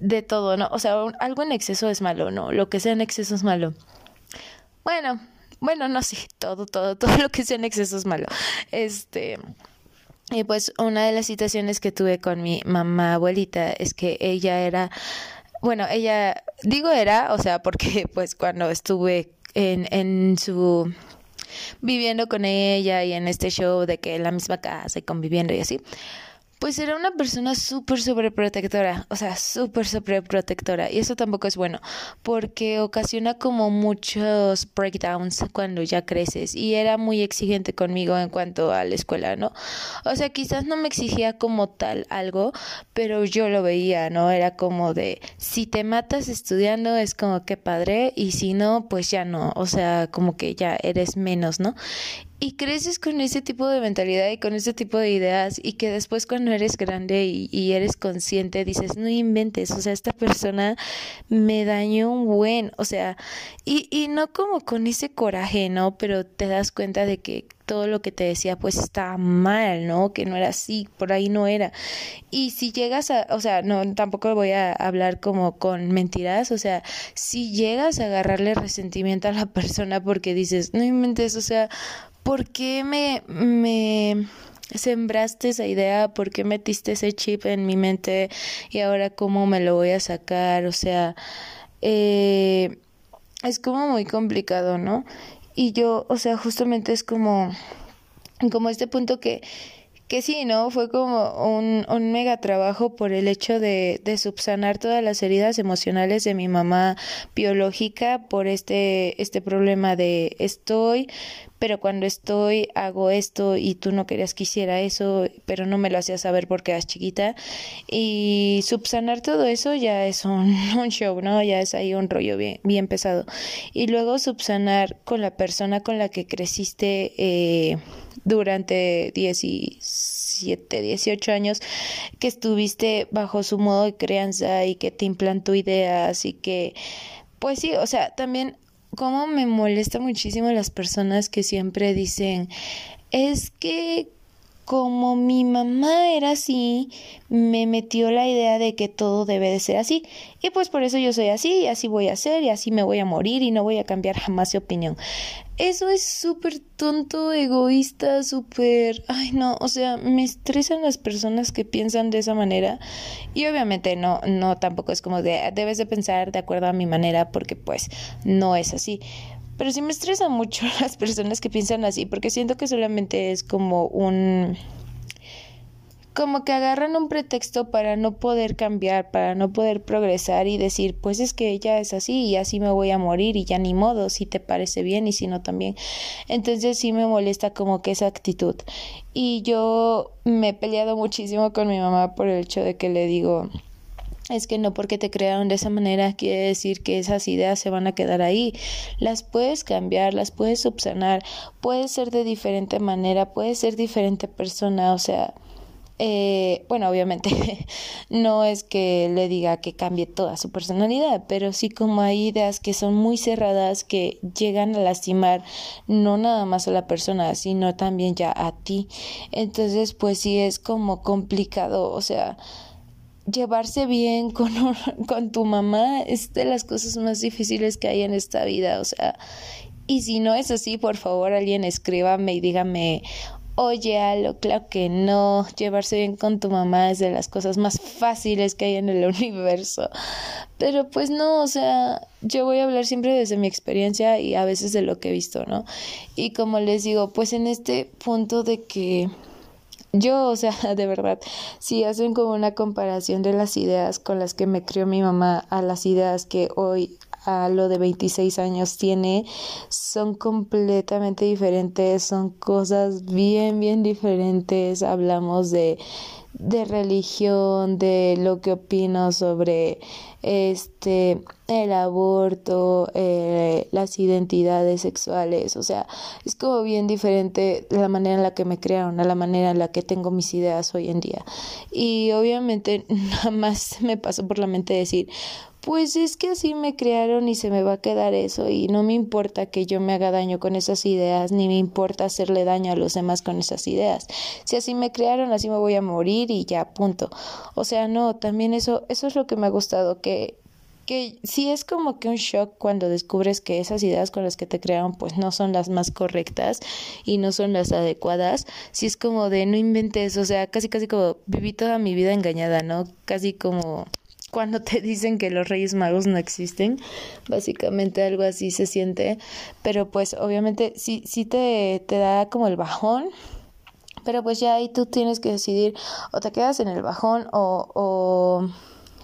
de todo, ¿no? O sea, algo en exceso es malo, ¿no? Lo que sea en exceso es malo. Bueno, bueno, no, sí, todo, todo, todo lo que sea en exceso es malo. Este. Y pues una de las situaciones que tuve con mi mamá abuelita es que ella era, bueno, ella, digo era, o sea, porque pues cuando estuve en, en su viviendo con ella y en este show de que en la misma casa y conviviendo y así. Pues era una persona súper, súper protectora, o sea, súper, súper protectora. Y eso tampoco es bueno, porque ocasiona como muchos breakdowns cuando ya creces. Y era muy exigente conmigo en cuanto a la escuela, ¿no? O sea, quizás no me exigía como tal algo, pero yo lo veía, ¿no? Era como de, si te matas estudiando es como que padre, y si no, pues ya no. O sea, como que ya eres menos, ¿no? Y creces con ese tipo de mentalidad y con ese tipo de ideas y que después cuando eres grande y, eres consciente dices, no inventes, o sea, esta persona me dañó un buen, o sea, y, y no como con ese coraje, ¿no? Pero te das cuenta de que todo lo que te decía pues estaba mal, ¿no? Que no era así, por ahí no era. Y si llegas a, o sea, no, tampoco voy a hablar como con mentiras, o sea, si llegas a agarrarle resentimiento a la persona porque dices, no inventes, o sea, ¿por qué me, me sembraste esa idea? ¿Por qué metiste ese chip en mi mente? Y ahora cómo me lo voy a sacar? O sea, eh, es como muy complicado, ¿no? Y yo, o sea, justamente es como, como este punto que que sí, ¿no? Fue como un, un mega trabajo por el hecho de, de subsanar todas las heridas emocionales de mi mamá biológica por este, este problema de estoy pero cuando estoy hago esto y tú no querías que hiciera eso, pero no me lo hacías saber porque eras chiquita. Y subsanar todo eso ya es un, show, ¿no? Ya es ahí un rollo bien, bien pesado. Y luego subsanar con la persona con la que creciste eh, durante 17, 18 años, que estuviste bajo su modo de crianza y que te implantó ideas y que, pues sí, o sea, también como me molesta muchísimo las personas que siempre dicen, es que como mi mamá era así, me metió la idea de que todo debe de ser así. Y pues por eso yo soy así, y así voy a ser, y así me voy a morir, y no voy a cambiar jamás de opinión. Eso es súper tonto, egoísta, súper... Ay, no, o sea, me estresan las personas que piensan de esa manera. Y obviamente no, no, tampoco es como de, debes de pensar de acuerdo a mi manera, porque pues no es así. Pero sí me estresa mucho las personas que piensan así, porque siento que solamente es como un como que agarran un pretexto para no poder cambiar, para no poder progresar y decir, pues es que ella es así y así me voy a morir y ya ni modo, si te parece bien y si no también. Entonces sí me molesta como que esa actitud. Y yo me he peleado muchísimo con mi mamá por el hecho de que le digo, es que no porque te crearon de esa manera quiere decir que esas ideas se van a quedar ahí. Las puedes cambiar, las puedes subsanar, puedes ser de diferente manera, puedes ser diferente persona, o sea, eh, bueno, obviamente no es que le diga que cambie toda su personalidad, pero sí como hay ideas que son muy cerradas que llegan a lastimar no nada más a la persona, sino también ya a ti. Entonces, pues sí es como complicado, o sea, llevarse bien con, con tu mamá es de las cosas más difíciles que hay en esta vida, o sea, y si no es así, por favor, alguien escríbame y dígame, oye, Alo, claro que no, llevarse bien con tu mamá es de las cosas más fáciles que hay en el universo. Pero pues no, o sea, yo voy a hablar siempre desde mi experiencia y a veces de lo que he visto, ¿no? Y como les digo, pues en este punto de que yo, o sea, de verdad, si hacen como una comparación de las ideas con las que me crió mi mamá a las ideas que hoy a lo de 26 años tiene, son completamente diferentes, son cosas bien, bien diferentes. Hablamos de de religión, de lo que opino sobre este el aborto, eh, las identidades sexuales, o sea, es como bien diferente la manera en la que me crearon a la manera en la que tengo mis ideas hoy en día. Y obviamente nada más me pasó por la mente decir, pues es que así me crearon y se me va a quedar eso y no me importa que yo me haga daño con esas ideas, ni me importa hacerle daño a los demás con esas ideas. Si así me crearon, así me voy a morir y ya, punto. O sea, no, también eso, eso es lo que me ha gustado, que que sí es como que un shock cuando descubres que esas ideas con las que te crearon pues no son las más correctas y no son las adecuadas, sí es como de no inventes, o sea, casi casi como viví toda mi vida engañada, ¿no? Casi como cuando te dicen que los Reyes Magos no existen, básicamente algo así se siente, pero pues obviamente sí, sí te, te da como el bajón, pero pues ya ahí tú tienes que decidir o te quedas en el bajón o, o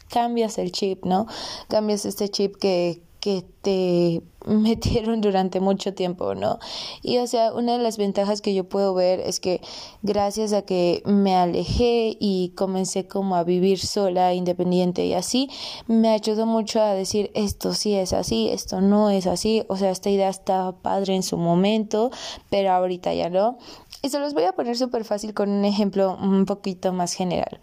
cambias el chip, ¿no? Cambias este chip que, que te metieron durante mucho tiempo, ¿no? Y o sea, una de las ventajas que yo puedo ver es que gracias a que me alejé y comencé como a vivir sola, independiente y así, me ayudó mucho a decir esto sí es así, esto no es así, o sea, esta idea estaba padre en su momento, pero ahorita ya no. Y se los voy a poner súper fácil con un ejemplo un poquito más general.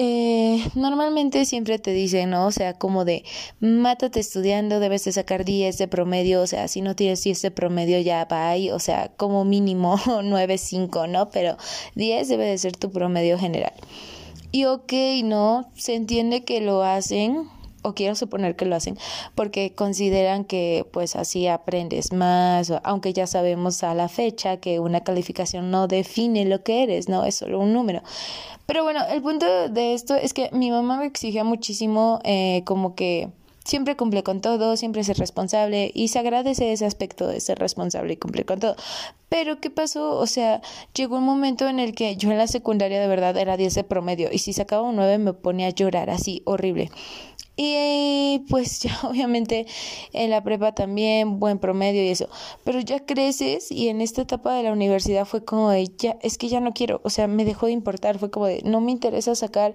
Eh, normalmente siempre te dicen, ¿no? O sea, como de, mátate estudiando, debes de sacar 10 de promedio, o sea, si no tienes 10 de promedio ya va ahí, o sea, como mínimo 9, 5, ¿no? Pero 10 debe de ser tu promedio general. Y ok, ¿no? Se entiende que lo hacen, o quiero suponer que lo hacen porque consideran que pues así aprendes más, aunque ya sabemos a la fecha que una calificación no define lo que eres, no es solo un número. Pero bueno, el punto de esto es que mi mamá me exigía muchísimo eh, como que siempre cumple con todo, siempre es responsable y se agradece ese aspecto de ser responsable y cumplir con todo. Pero ¿qué pasó? O sea, llegó un momento en el que yo en la secundaria de verdad era 10 de promedio y si sacaba un 9 me ponía a llorar así, horrible. Y pues ya obviamente en la prepa también buen promedio y eso. Pero ya creces y en esta etapa de la universidad fue como de, ya, es que ya no quiero, o sea, me dejó de importar, fue como de, no me interesa sacar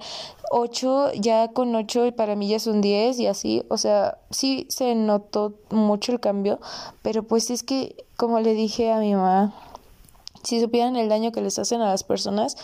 8, ya con 8 para mí ya es un 10 y así, o sea, sí se notó mucho el cambio, pero pues es que, como le dije a mi mamá, si supieran el daño que les hacen a las personas,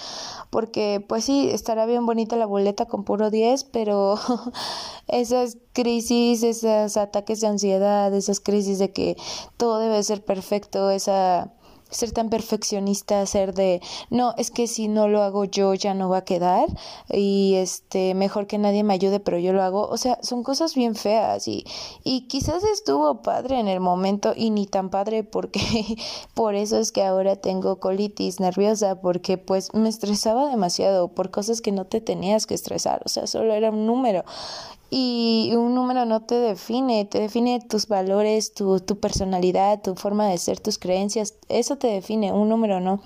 porque pues sí, estará bien bonita la boleta con puro 10, pero esas crisis, esos ataques de ansiedad, esas crisis de que todo debe ser perfecto, esa ser tan perfeccionista, ser de, no, es que si no lo hago yo ya no va a quedar y este, mejor que nadie me ayude, pero yo lo hago. O sea, son cosas bien feas y, y quizás estuvo padre en el momento y ni tan padre porque por eso es que ahora tengo colitis nerviosa porque pues me estresaba demasiado por cosas que no te tenías que estresar, o sea, solo era un número y un número no te define, te define tus valores, tu, tu personalidad, tu forma de ser, tus creencias, eso te define, un número no.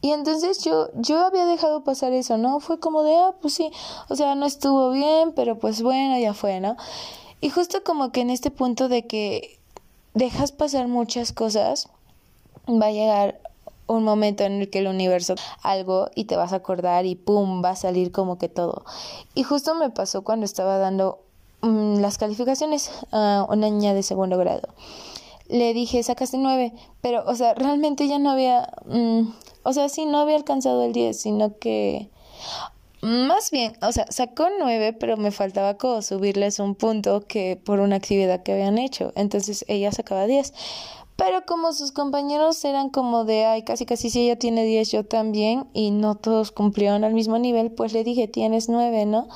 Y entonces yo, yo había dejado pasar eso, ¿no? Fue como de, ah, pues sí, o sea, no estuvo bien, pero pues bueno, ya fue, ¿no? Y justo como que en este punto de que dejas pasar muchas cosas, va a llegar un momento en el que el universo algo y te vas a acordar y pum, va a salir como que todo. Y justo me pasó cuando estaba dando mm, las calificaciones a una niña de segundo grado. Le dije, sacaste nueve, pero, o sea, realmente ya no había, mm, o sea, sí, no había alcanzado el diez, sino que, más bien, o sea, sacó nueve, pero me faltaba como subirles un punto que por una actividad que habían hecho. Entonces ella sacaba diez. Pero como sus compañeros eran como de, ay, casi casi si ella tiene 10, yo también, y no todos cumplieron al mismo nivel, pues le dije, tienes 9, ¿no?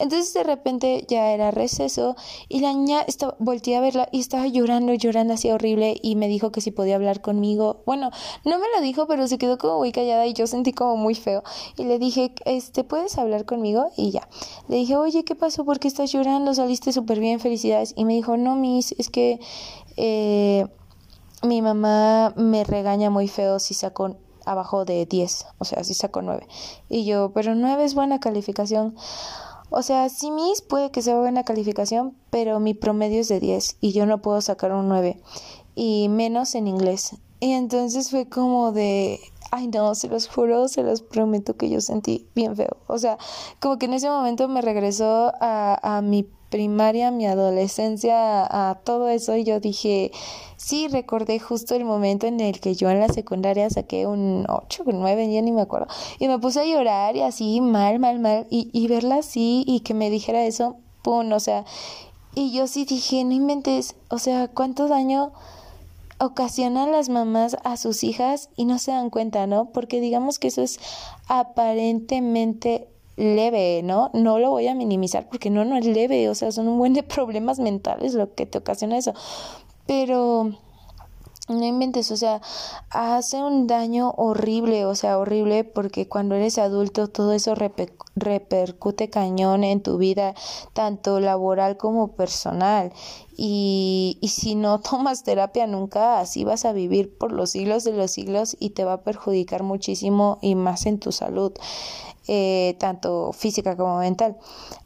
Entonces de repente ya era receso y la niña estaba, volteé a verla y estaba llorando, llorando así horrible y me dijo que si podía hablar conmigo. Bueno, no me lo dijo, pero se quedó como muy callada y yo sentí como muy feo. Y le dije, este, ¿puedes hablar conmigo? Y ya. Le dije, oye, ¿qué pasó? ¿Por qué estás llorando? Saliste súper bien, felicidades. Y me dijo, no, Miss, es que... Eh, mi mamá me regaña muy feo si saco abajo de 10, o sea, si saco 9. Y yo, pero 9 es buena calificación. O sea, sí mis puede que sea buena calificación, pero mi promedio es de 10 y yo no puedo sacar un 9 y menos en inglés. Y entonces fue como de, ay no, se los juro, se los prometo que yo sentí bien feo. O sea, como que en ese momento me regresó a, a mi primaria, mi adolescencia, a todo eso y yo dije, sí, recordé justo el momento en el que yo en la secundaria saqué un 8, un 9, ya ni me acuerdo, y me puse a llorar y así, mal, mal, mal, y, y verla así y que me dijera eso, pum, o sea, y yo sí dije, no inventes, o sea, cuánto daño ocasionan las mamás a sus hijas y no se dan cuenta, ¿no? Porque digamos que eso es aparentemente leve, ¿no? No lo voy a minimizar porque no, no es leve, o sea, son un buen de problemas mentales lo que te ocasiona eso. Pero no inventes, o sea, hace un daño horrible, o sea, horrible porque cuando eres adulto todo eso repercute cañón en tu vida, tanto laboral como personal. Y, y si no tomas terapia nunca, así vas a vivir por los siglos de los siglos y te va a perjudicar muchísimo y más en tu salud. Eh, tanto física como mental.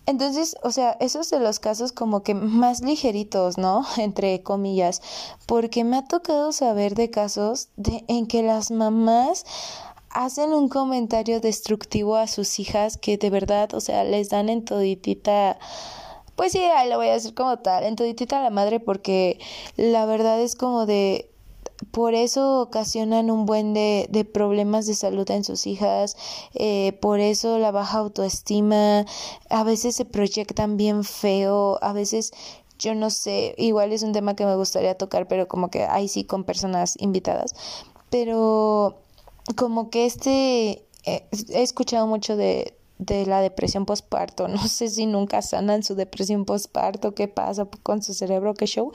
Entonces, o sea, esos de los casos como que más ligeritos, ¿no? Entre comillas, porque me ha tocado saber de casos de, en que las mamás hacen un comentario destructivo a sus hijas que de verdad, o sea, les dan en toditita pues sí, ahí lo voy a decir como tal, en toditita a la madre porque la verdad es como de por eso ocasionan un buen de, de problemas de salud en sus hijas, eh, por eso la baja autoestima, a veces se proyectan bien feo, a veces yo no sé, igual es un tema que me gustaría tocar, pero como que ahí sí con personas invitadas, pero como que este, eh, he escuchado mucho de, de la depresión postparto. No sé si nunca sanan su depresión postparto, qué pasa con su cerebro, qué show,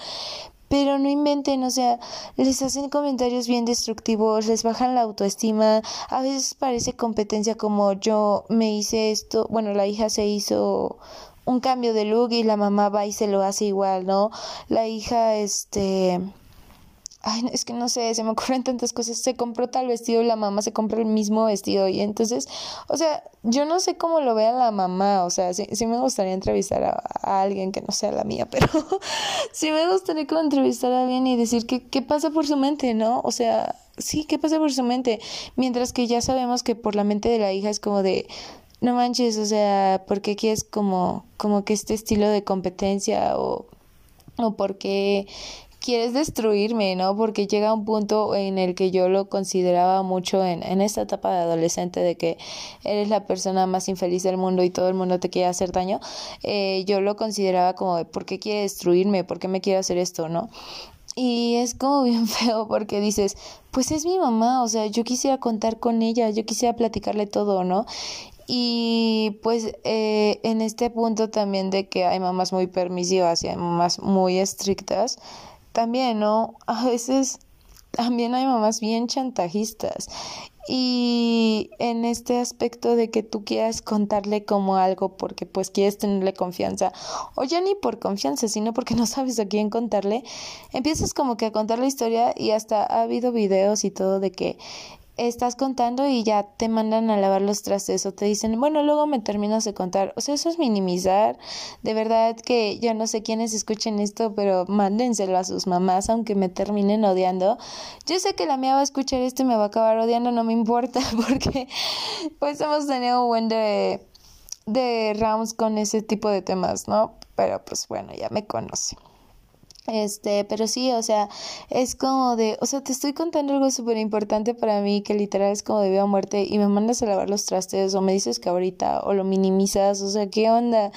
pero no inventen, o sea, les hacen comentarios bien destructivos, les bajan la autoestima, a veces parece competencia como yo me hice esto, bueno, la hija se hizo un cambio de look y la mamá va y se lo hace igual, ¿no? La hija, este ay, es que no sé, se me ocurren tantas cosas, se compró tal vestido la mamá se compró el mismo vestido. Y entonces, o sea, yo no sé cómo lo vea la mamá, o sea, sí, sí me gustaría entrevistar a, alguien que no sea la mía, pero sí me gustaría como entrevistar a alguien y decir qué, qué pasa por su mente, ¿no? O sea, sí, qué pasa por su mente, mientras que ya sabemos que por la mente de la hija es como de, no manches, o sea, ¿por qué quieres como, como que este estilo de competencia o, o por qué quieres destruirme, ¿no? Porque llega un punto en el que yo lo consideraba mucho en, en esta etapa de adolescente de que eres la persona más infeliz del mundo y todo el mundo te quiere hacer daño, eh, yo lo consideraba como, ¿por qué quiere destruirme? ¿Por qué me quiere hacer esto? ¿No? Y es como bien feo porque dices, pues es mi mamá, o sea, yo quisiera contar con ella, yo quisiera platicarle todo, ¿no? Y pues eh, en este punto también de que hay mamás muy permisivas y hay mamás muy estrictas, también, ¿no? A veces también hay mamás bien chantajistas. Y en este aspecto de que tú quieras contarle como algo porque pues quieres tenerle confianza, o ya ni por confianza, sino porque no sabes a quién contarle, empiezas como que a contar la historia y hasta ha habido videos y todo de que estás contando y ya te mandan a lavar los trastes o te dicen, bueno, luego me terminas de contar. O sea, eso es minimizar. De verdad que yo no sé quiénes escuchen esto, pero mándenselo a sus mamás, aunque me terminen odiando. Yo sé que la mía va a escuchar esto y me va a acabar odiando, no me importa, porque pues hemos tenido un buen de, de rounds con ese tipo de temas, ¿no? Pero pues bueno, ya me conoce. Este, pero sí, o sea, es como de, o sea, te estoy contando algo súper importante para mí que literal es como de vida o muerte y me mandas a lavar los trastes o me dices que ahorita o lo minimizas, o sea, ¿qué onda?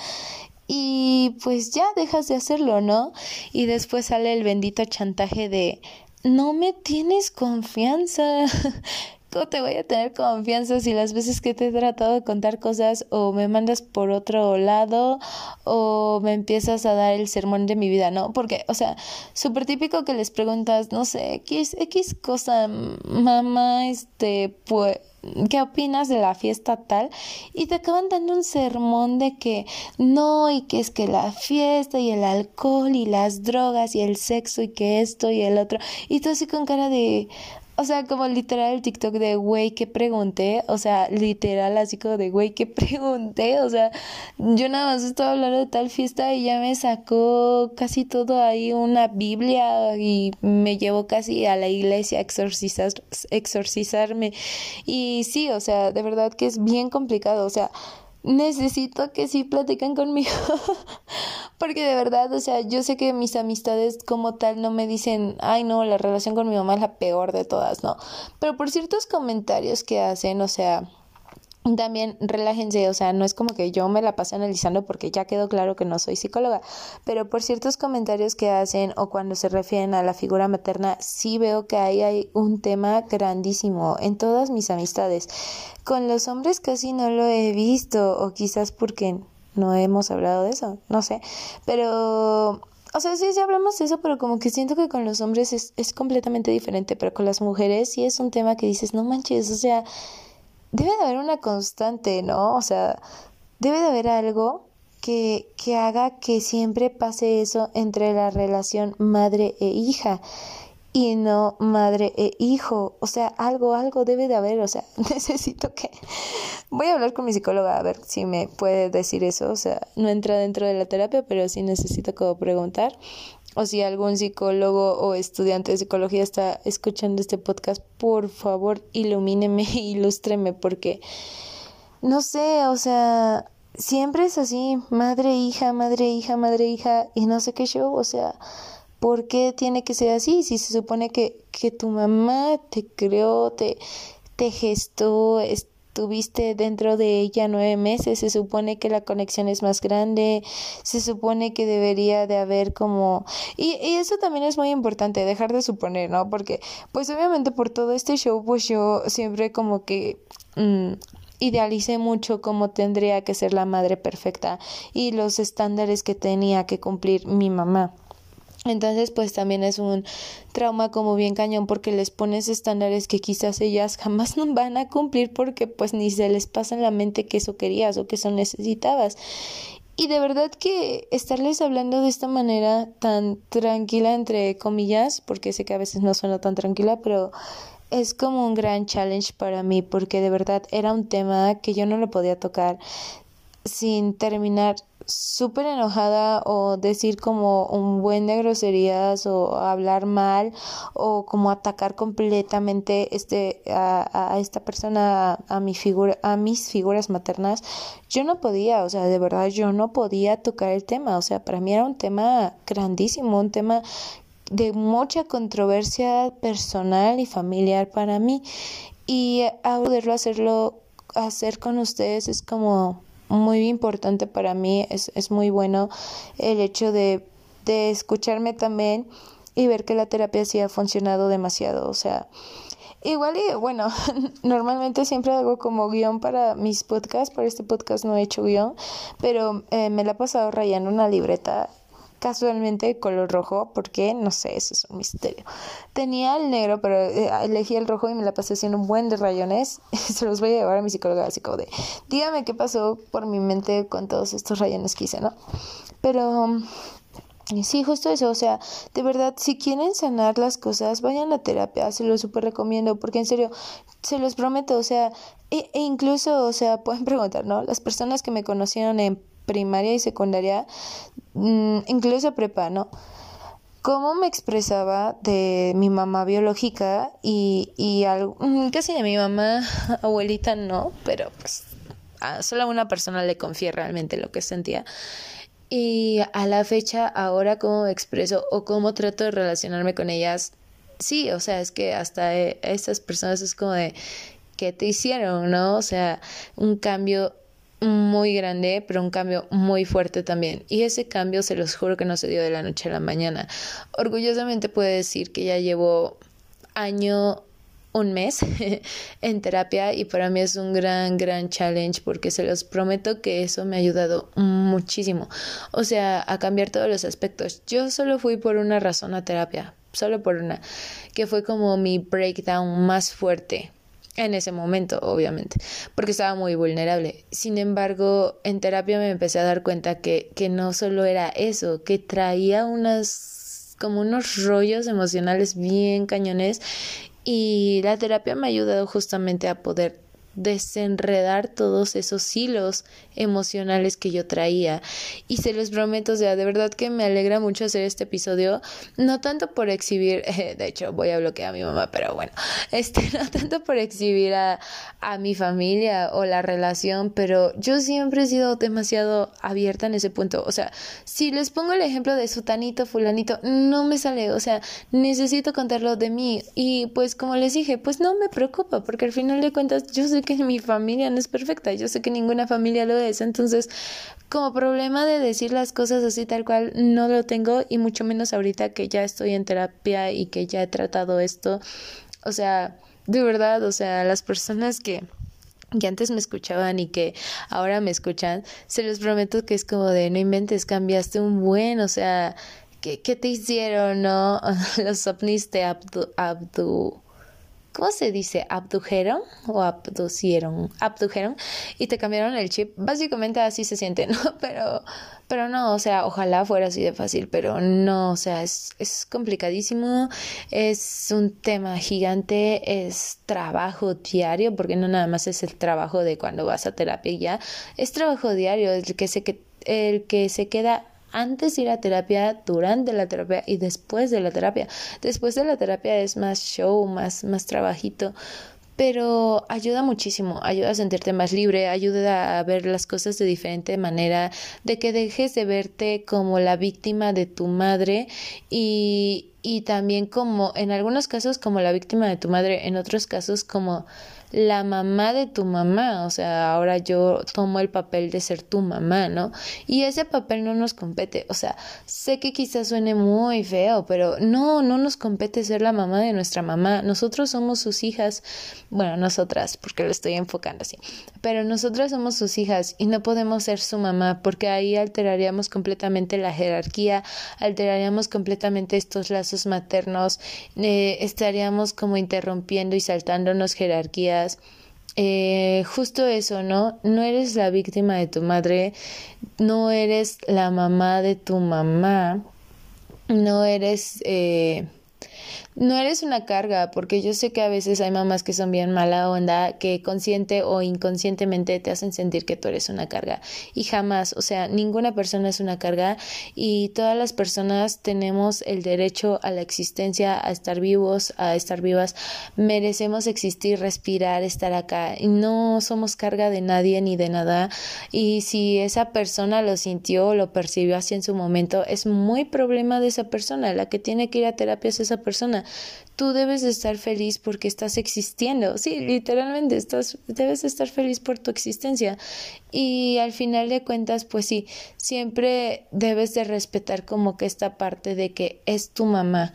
Y pues ya dejas de hacerlo, ¿no? Y después sale el bendito chantaje de, no me tienes confianza. ¿Cómo te voy a tener confianza si las veces que te he tratado de contar cosas o me mandas por otro lado o me empiezas a dar el sermón de mi vida, ¿no? Porque, o sea, súper típico que les preguntas, no sé, X, X cosa, mamá, este, pues... ¿qué opinas de la fiesta tal? Y te acaban dando un sermón de que no, y que es que la fiesta y el alcohol y las drogas y el sexo y que esto y el otro. Y tú así con cara de, o sea, como literal el TikTok de güey que pregunté, o sea, literal así como de güey que pregunté, o sea, yo nada más estaba hablando de tal fiesta y ya me sacó casi todo ahí una Biblia y me llevó casi a la iglesia a exorcizar, exorcizarme. Y sí, o sea, de verdad que es bien complicado, o sea, necesito que sí platican conmigo. Porque de verdad, o sea, yo sé que mis amistades como tal no me dicen, ay no, la relación con mi mamá es la peor de todas, no. Pero por ciertos comentarios que hacen, o sea, también relájense, o sea, no es como que yo me la pase analizando porque ya quedó claro que no soy psicóloga, pero por ciertos comentarios que hacen o cuando se refieren a la figura materna, sí veo que ahí hay un tema grandísimo en todas mis amistades. Con los hombres casi no lo he visto, o quizás porque no hemos hablado de eso, no sé, pero o sea, sí, sí hablamos de eso, pero como que siento que con los hombres es, es completamente diferente, pero con las mujeres sí es un tema que dices, no manches, o sea, debe de haber una constante, ¿no? O sea, debe de haber algo que, que haga que siempre pase eso entre la relación madre e hija y no madre e hijo. O sea, algo, algo debe de haber. O sea, necesito que... Voy a hablar con mi psicóloga a ver si me puede decir eso. O sea, no entra dentro de la terapia, pero sí necesito como preguntar o si algún psicólogo o estudiante de psicología está escuchando este podcast, por favor, ilumíneme, ilústreme, porque no sé, o sea, siempre es así, madre, hija, madre, hija, madre, hija, y no sé qué show, o sea, ¿por qué tiene que ser así? Si se supone que, que tu mamá te creó, te, te gestó, tuviste dentro de ella nueve meses, se supone que la conexión es más grande, se supone que debería de haber como... Y, y eso también es muy importante, dejar de suponer, ¿no? Porque pues obviamente por todo este show pues yo siempre como que... Mm, idealicé mucho cómo tendría que ser la madre perfecta y los estándares que tenía que cumplir mi mamá. Entonces, pues también es un trauma como bien cañón porque les pones estándares que quizás ellas jamás no van a cumplir porque pues ni se les pasa en la mente que eso querías o que eso necesitabas. Y de verdad que estarles hablando de esta manera tan tranquila, entre comillas, porque sé que a veces no suena tan tranquila, pero es como un gran challenge para mí, porque de verdad era un tema que yo no lo podía tocar sin terminar súper enojada o decir como un buen de groserías o hablar mal o como atacar completamente este a, a esta persona a, mi figura a mis figuras maternas yo no podía o sea de verdad yo no podía tocar el tema. O sea para mí era un tema grandísimo un tema de mucha controversia personal y familiar para mí. Y a poderlo hacerlo hacer con ustedes es como muy importante para mí, es, es muy bueno el hecho de, de escucharme también y ver que la terapia sí ha funcionado demasiado, o sea, Igual y bueno, normalmente siempre hago como guion para mis podcasts, para este podcast no he hecho guion, pero eh, me la he pasado rayando una libreta casualmente de color rojo, porque no sé, eso es un misterio. Tenía el negro, pero eh, elegí el rojo y me la pasé haciendo un buen de rayones. Se los voy a llevar a mi psicóloga, así como de, dígame qué pasó por mi mente con todos estos rayones que hice, ¿no? Pero... Sí, justo eso, o sea, de verdad, si quieren sanar las cosas, vayan a terapia, se lo súper recomiendo, porque en serio, se los prometo, o sea, e, e incluso, o sea, pueden preguntar, ¿no? Las personas que me conocieron en primaria y secundaria, mm, incluso prepa, ¿no? Cómo me expresaba de mi mamá biológica y, y mm, casi de mi mamá abuelita no, pero pues a solo a una persona le confié realmente lo que sentía. Y a la fecha, ahora cómo me expreso o cómo trato de relacionarme con ellas, sí, o sea, es que hasta eh, estas personas es como de, ¿qué te hicieron? ¿No? O sea, un cambio muy grande, pero un cambio muy fuerte también. Y ese cambio se los juro que no se dio de la noche a la mañana. Orgullosamente puedo decir que ya llevo año, un mes en terapia y para mí es un gran, gran challenge porque se los prometo que eso me ha ayudado muchísimo. O sea, a cambiar todos los aspectos. Yo solo fui por una razón a terapia, solo por una, que fue como mi breakdown más fuerte en ese momento, obviamente, porque estaba muy vulnerable. Sin embargo, en terapia me empecé a dar cuenta que, que no solo era eso, que traía unas como unos rollos emocionales bien cañones y la terapia me ha ayudado justamente a poder desenredar todos esos hilos emocionales que yo traía. Y se los prometo, o sea, de verdad que me alegra mucho hacer este episodio, no tanto por exhibir, de hecho voy a bloquear a mi mamá, pero bueno, este, no tanto por exhibir a, a mi familia o la relación, pero yo siempre he sido demasiado abierta en ese punto, o sea, si les pongo el ejemplo de sutanito, fulanito, no me sale, o sea, necesito contarlo de mí. Y pues como les dije, pues no me preocupa porque al final de cuentas yo sé que mi familia no es perfecta, yo sé que ninguna familia lo es, entonces como problema de decir las cosas así tal cual no lo tengo y mucho menos ahorita que ya estoy en terapia y que ya he tratado esto, o sea, de verdad, o sea, las personas que que antes me escuchaban y que ahora me escuchan, se los prometo que es como de no inventes, cambiaste un buen, o sea, ¿qué, qué te hicieron, no? Los ovnis te abdu, abdu ¿cómo se dice? Abdujeron o abducieron, abdujeron y te cambiaron el chip. Básicamente así se siente, ¿no? Pero, pero no, o sea, ojalá fuera así de fácil, pero no, o sea, es, es complicadísimo, es un tema gigante, es trabajo diario, porque no nada más es el trabajo de cuando vas a terapia es trabajo diario, el que se, el que se queda antes de ir a terapia, durante la terapia y después de la terapia. Después de la terapia es más show, más, más trabajito, pero ayuda muchísimo, ayuda a sentirte más libre, ayuda a ver las cosas de diferente manera, de que dejes de verte como la víctima de tu madre y, y también como en algunos casos como la víctima de tu madre, en otros casos como la mamá de tu mamá, o sea, ahora yo tomo el papel de ser tu mamá, ¿no? Y ese papel no nos compete, o sea, sé que quizás suene muy feo, pero no, no nos compete ser la mamá de nuestra mamá, nosotros somos sus hijas, bueno, nosotras, porque lo estoy enfocando así, pero nosotras somos sus hijas y no podemos ser su mamá porque ahí alteraríamos completamente la jerarquía, alteraríamos completamente estos lazos maternos, eh, estaríamos como interrumpiendo y saltándonos jerarquías eh, justo eso, ¿no? No eres la víctima de tu madre, no eres la mamá de tu mamá, no eres... Eh, no eres una carga, porque yo sé que a veces hay mamás que son bien mala onda, que consciente o inconscientemente te hacen sentir que tú eres una carga. Y jamás, o sea, ninguna persona es una carga y todas las personas tenemos el derecho a la existencia, a estar vivos, a estar vivas. Merecemos existir, respirar, estar acá. Y no somos carga de nadie ni de nada. Y si esa persona lo sintió o lo percibió así en su momento, es muy problema de esa persona. La que tiene que ir a terapia es esa persona Tú debes de estar feliz porque estás existiendo. Sí, literalmente estás, debes de estar feliz por tu existencia. Y al final de cuentas, pues sí, siempre debes de respetar como que esta parte de que es tu mamá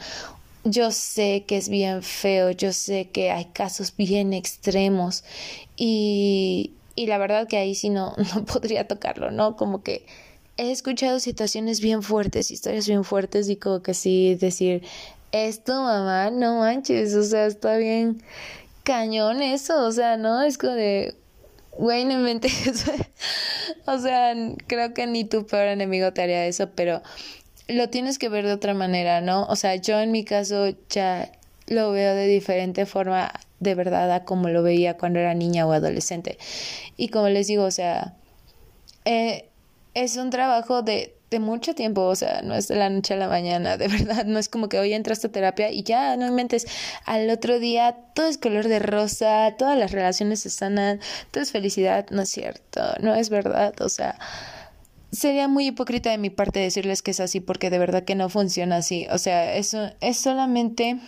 yo sé que es bien feo, yo sé que hay casos bien extremos y, y la verdad que ahí sí no, no podría tocarlo, ¿no? Como que he escuchado situaciones bien fuertes, historias bien fuertes y como que sí decir, es tu mamá, no manches, o sea, está bien cañón eso, o sea, ¿no? Es como de, güey, no inventes. o sea, creo que ni tu peor enemigo te haría eso, pero lo tienes que ver de otra manera, ¿no? O sea, yo en mi caso ya lo veo de diferente forma, de verdad, a como lo veía cuando era niña o adolescente. Y como les digo, o sea, eh, es un trabajo de de mucho tiempo, o sea, no es de la noche a la mañana, de verdad, no es como que hoy entraste a terapia y ya, no inventes, al otro día todo es color de rosa, todas las relaciones se sanan, todo es felicidad, no es cierto, no es verdad, o sea, sería muy hipócrita de mi parte decirles que es así porque de verdad que no funciona así, o sea, eso es solamente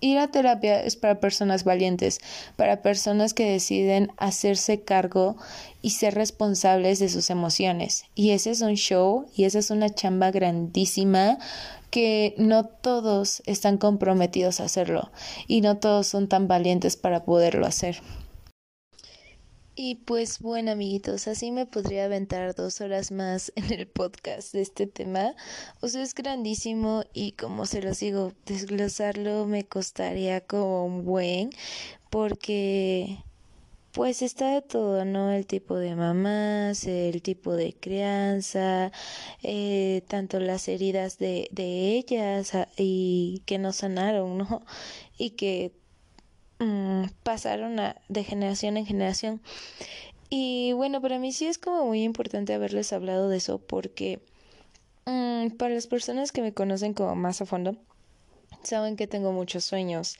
Ir a terapia es para personas valientes, para personas que deciden hacerse cargo y ser responsables de sus emociones. Y ese es un show y esa es una chamba grandísima que no todos están comprometidos a hacerlo y no todos son tan valientes para poderlo hacer. Y pues bueno amiguitos, así me podría aventar dos horas más en el podcast de este tema. O sea, es grandísimo y como se los digo, desglosarlo me costaría como un buen porque pues está de todo, ¿no? El tipo de mamás, el tipo de crianza, eh, tanto las heridas de, de ellas ah, y que no sanaron, ¿no? Y que Mm, pasaron de generación en generación. Y bueno, para mí sí es como muy importante haberles hablado de eso porque mm, para las personas que me conocen como más a fondo, saben que tengo muchos sueños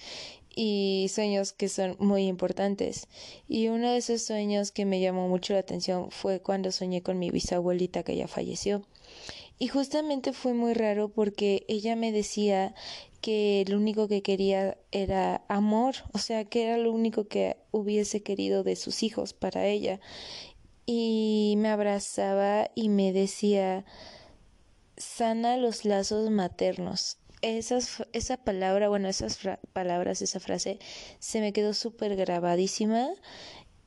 y sueños que son muy importantes. Y uno de esos sueños que me llamó mucho la atención fue cuando soñé con mi bisabuelita que ya falleció. Y justamente fue muy raro porque ella me decía que lo único que quería era amor, o sea, que era lo único que hubiese querido de sus hijos para ella. Y me abrazaba y me decía, sana los lazos maternos. Esas, esa palabra, bueno, esas palabras, esa frase se me quedó súper grabadísima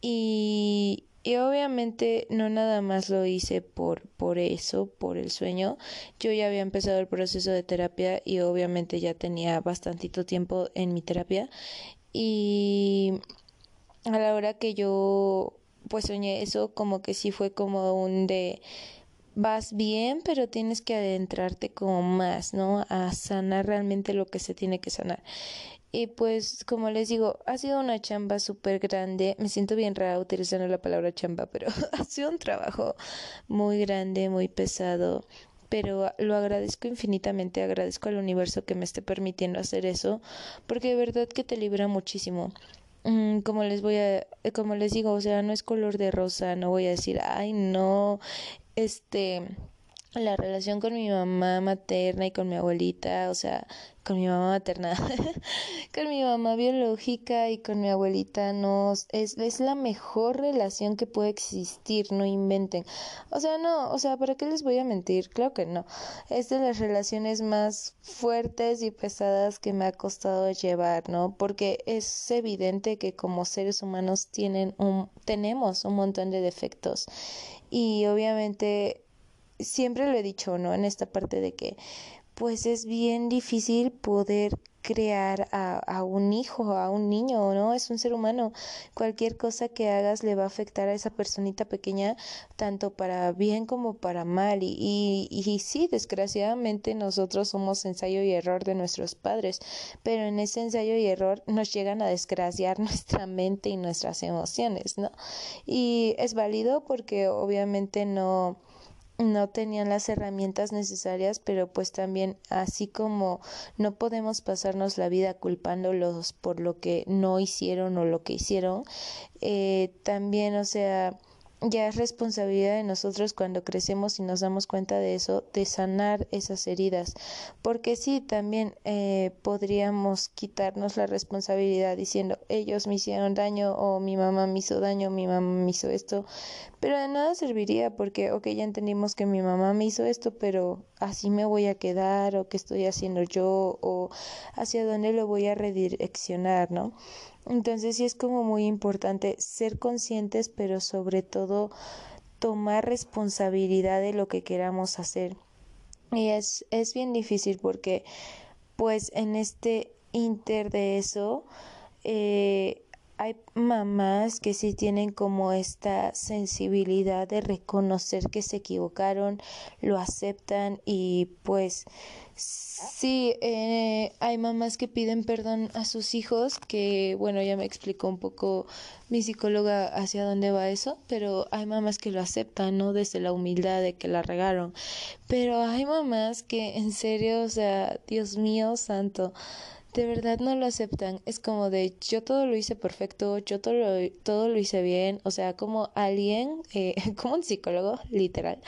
y, y obviamente no nada más lo hice por, por eso, por el sueño. Yo ya había empezado el proceso de terapia y obviamente ya tenía bastantito tiempo en mi terapia. Y a la hora que yo pues soñé eso, como que sí fue como un de vas bien, pero tienes que adentrarte como más, ¿no? A sanar realmente lo que se tiene que sanar. Y pues, como les digo, ha sido una chamba súper grande. Me siento bien rara utilizando la palabra chamba, pero ha sido un trabajo muy grande, muy pesado. Pero lo agradezco infinitamente, agradezco al universo que me esté permitiendo hacer eso, porque de verdad que te libra muchísimo. Mm, como les voy a, como les digo, o sea, no es color de rosa, no voy a decir, ay, no, este, la relación con mi mamá materna y con mi abuelita, o sea, con mi mamá materna, con mi mamá biológica y con mi abuelita, no, es, es la mejor relación que puede existir, no inventen. O sea, no, o sea, ¿para qué les voy a mentir? Claro que no. Es de las relaciones más fuertes y pesadas que me ha costado llevar, ¿no? Porque es evidente que como seres humanos tienen un, tenemos un montón de defectos y obviamente siempre lo he dicho, ¿no? En esta parte de que pues es bien difícil poder crear a, a, un hijo, a un niño, ¿no? Es un ser humano. Cualquier cosa que hagas le va a afectar a esa personita pequeña, tanto para bien como para mal. Y, y, y sí, desgraciadamente nosotros somos ensayo y error de nuestros padres, pero en ese ensayo y error nos llegan a desgraciar nuestra mente y nuestras emociones, ¿no? Y es válido porque obviamente no no tenían las herramientas necesarias, pero pues también así como no podemos pasarnos la vida culpándolos por lo que no hicieron o lo que hicieron, eh, también, o sea, ya es responsabilidad de nosotros cuando crecemos y nos damos cuenta de eso, de sanar esas heridas. Porque sí, también eh, podríamos quitarnos la responsabilidad diciendo ellos me hicieron daño o mi mamá me hizo daño, mi mamá me hizo esto. Pero de nada serviría porque, ok, ya entendimos que mi mamá me hizo esto, pero así me voy a quedar o qué estoy haciendo yo o hacia dónde lo voy a redireccionar, ¿no? Entonces sí es como muy importante ser conscientes, pero sobre todo tomar responsabilidad de lo que queramos hacer. Y es, es bien difícil porque pues en este inter de eso eh, hay mamás que sí tienen como esta sensibilidad de reconocer que se equivocaron, lo aceptan y pues Sí, eh, hay mamás que piden perdón a sus hijos, que bueno, ya me explicó un poco mi psicóloga hacia dónde va eso, pero hay mamás que lo aceptan, ¿no? Desde la humildad de que la regaron. Pero hay mamás que en serio, o sea, Dios mío santo, de verdad no lo aceptan. Es como de yo todo lo hice perfecto, yo todo lo, todo lo hice bien. O sea, como alguien, eh, como un psicólogo, literal,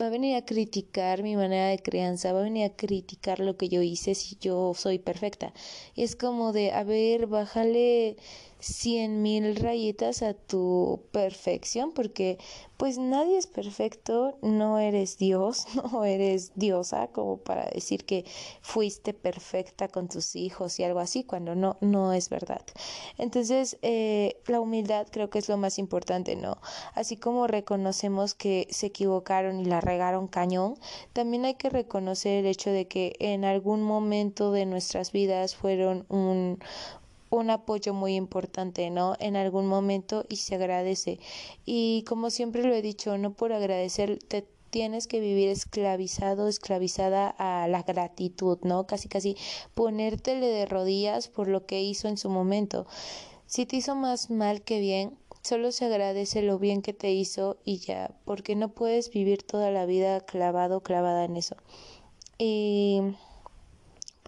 va a venir a criticar mi manera de crianza, va a venir a criticar lo que yo hice si yo soy perfecta. Y es como de, a ver, bájale cien mil rayitas a tu perfección porque pues nadie es perfecto, no eres Dios, no eres diosa como para decir que fuiste perfecta con tus hijos y algo así cuando no, no es verdad. Entonces eh, la humildad creo que es lo más importante, ¿no? Así como reconocemos que se equivocaron y la regaron cañón, también hay que reconocer el hecho de que en algún momento de nuestras vidas fueron un, un apoyo muy importante, ¿no? En algún momento y se agradece. Y como siempre lo he dicho, no por agradecer te tienes que vivir esclavizado, esclavizada a la gratitud, ¿no? Casi casi ponértele de rodillas por lo que hizo en su momento. Si te hizo más mal que bien, solo se agradece lo bien que te hizo y ya, porque no puedes vivir toda la vida clavado, clavada en eso. Y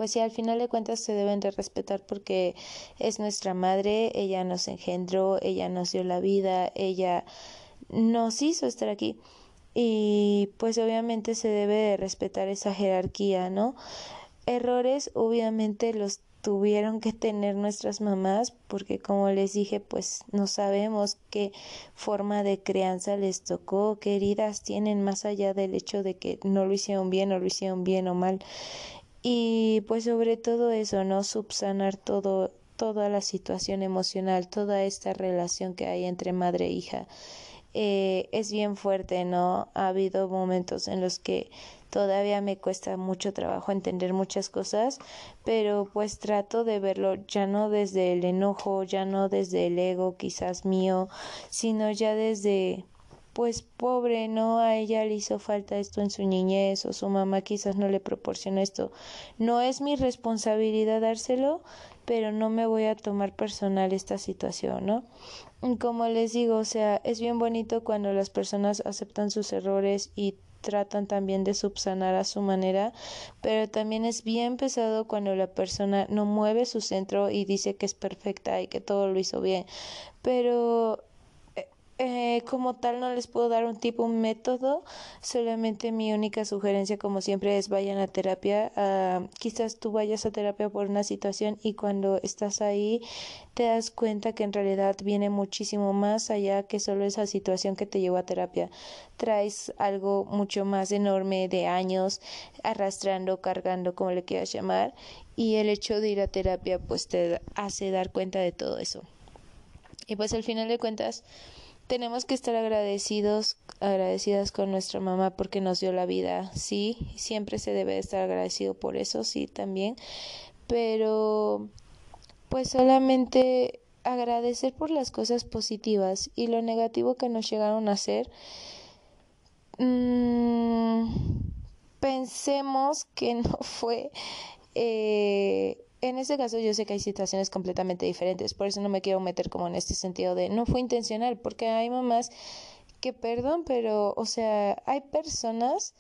pues sí, al final de cuentas se deben de respetar porque es nuestra madre, ella nos engendró, ella nos dio la vida, ella nos hizo estar aquí y pues obviamente se debe de respetar esa jerarquía, ¿no? Errores obviamente los tuvieron que tener nuestras mamás porque como les dije pues no sabemos qué forma de crianza les tocó, qué heridas tienen más allá del hecho de que no lo hicieron bien o lo hicieron bien o mal y pues sobre todo eso, ¿no? Subsanar todo, toda la situación emocional, toda esta relación que hay entre madre e hija. Eh, es bien fuerte, ¿no? Ha habido momentos en los que todavía me cuesta mucho trabajo entender muchas cosas, pero pues trato de verlo ya no desde el enojo, ya no desde el ego quizás mío, sino ya desde pues pobre, ¿no? A ella le hizo falta esto en su niñez o su mamá quizás no le proporcionó esto. No es mi responsabilidad dárselo, pero no me voy a tomar personal esta situación, ¿no? Como les digo, o sea, es bien bonito cuando las personas aceptan sus errores y tratan también de subsanar a su manera, pero también es bien pesado cuando la persona no mueve su centro y dice que es perfecta y que todo lo hizo bien. Pero eh, como tal no les puedo dar un tipo, un método, solamente mi única sugerencia como siempre es vayan a terapia, uh, quizás tú vayas a terapia por una situación y cuando estás ahí te das cuenta que en realidad viene muchísimo más allá que solo esa situación que te llevó a terapia, traes algo mucho más enorme de años arrastrando, cargando, como le quieras llamar, y el hecho de ir a terapia pues te hace dar cuenta de todo eso. Y pues al final de cuentas, tenemos que estar agradecidos, agradecidas con nuestra mamá porque nos dio la vida, sí, siempre se debe estar agradecido por eso, sí, también, pero pues solamente agradecer por las cosas positivas y lo negativo que nos llegaron a hacer. Mmm, pensemos que no fue eh, en este caso yo sé que hay situaciones completamente diferentes, por eso no me quiero meter como en este sentido de no fue intencional, porque hay mamás que perdón, pero o sea, hay personas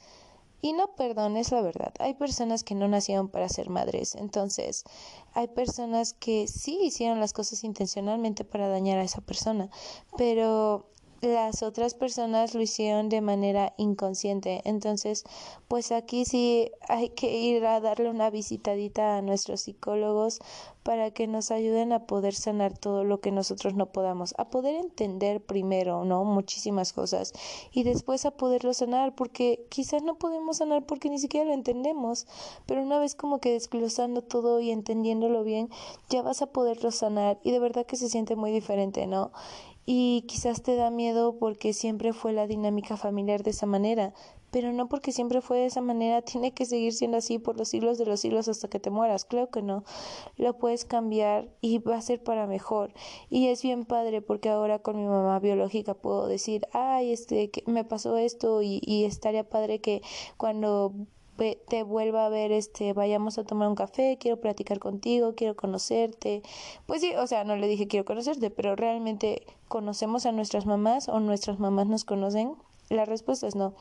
y no perdón, es la verdad. Hay personas que no nacieron para ser madres. Entonces, hay personas que sí hicieron las cosas intencionalmente para dañar a esa persona. Pero las otras personas lo hicieron de manera inconsciente. Entonces, pues aquí sí hay que ir a darle una visitadita a nuestros psicólogos para que nos ayuden a poder sanar todo lo que nosotros no podamos, a poder entender primero, ¿no? Muchísimas cosas y después a poderlo sanar, porque quizás no podemos sanar porque ni siquiera lo entendemos, pero una vez como que desglosando todo y entendiéndolo bien, ya vas a poderlo sanar y de verdad que se siente muy diferente, ¿no? Y quizás te da miedo porque siempre fue la dinámica familiar de esa manera, pero no porque siempre fue de esa manera tiene que seguir siendo así por los siglos de los siglos hasta que te mueras, creo que no, lo puedes cambiar y va a ser para mejor. Y es bien padre porque ahora con mi mamá biológica puedo decir, ay, este, que me pasó esto y, y estaría padre que cuando te vuelva a ver, este, vayamos a tomar un café, quiero platicar contigo, quiero conocerte. Pues sí, o sea, no le dije quiero conocerte, pero realmente conocemos a nuestras mamás o nuestras mamás nos conocen. La respuesta es no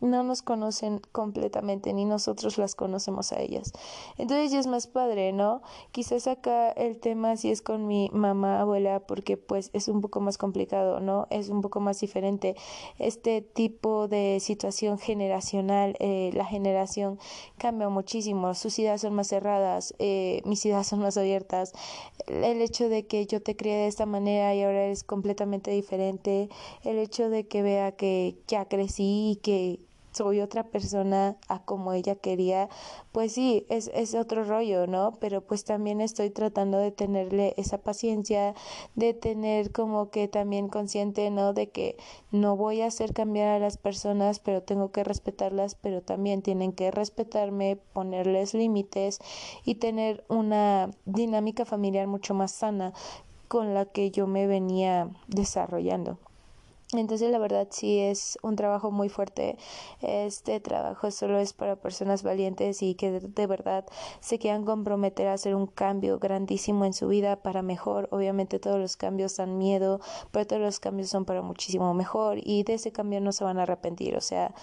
no nos conocen completamente, ni nosotros las conocemos a ellas. Entonces ya es más padre, ¿no? Quizás acá el tema si es con mi mamá, abuela, porque pues es un poco más complicado, ¿no? Es un poco más diferente. Este tipo de situación generacional, eh, la generación cambia muchísimo, sus ideas son más cerradas, eh, mis ideas son más abiertas. El hecho de que yo te crié de esta manera y ahora eres completamente diferente, el hecho de que vea que ya crecí y que soy otra persona a como ella quería, pues sí, es, es otro rollo, ¿no? Pero pues también estoy tratando de tenerle esa paciencia, de tener como que también consciente, ¿no? De que no voy a hacer cambiar a las personas, pero tengo que respetarlas, pero también tienen que respetarme, ponerles límites y tener una dinámica familiar mucho más sana con la que yo me venía desarrollando. Entonces la verdad sí es un trabajo muy fuerte. Este trabajo solo es para personas valientes y que de, verdad se quieran comprometer a hacer un cambio grandísimo en su vida para mejor. Obviamente todos los cambios dan miedo, pero todos los cambios son para muchísimo mejor y de ese cambio no se van a arrepentir. O sea,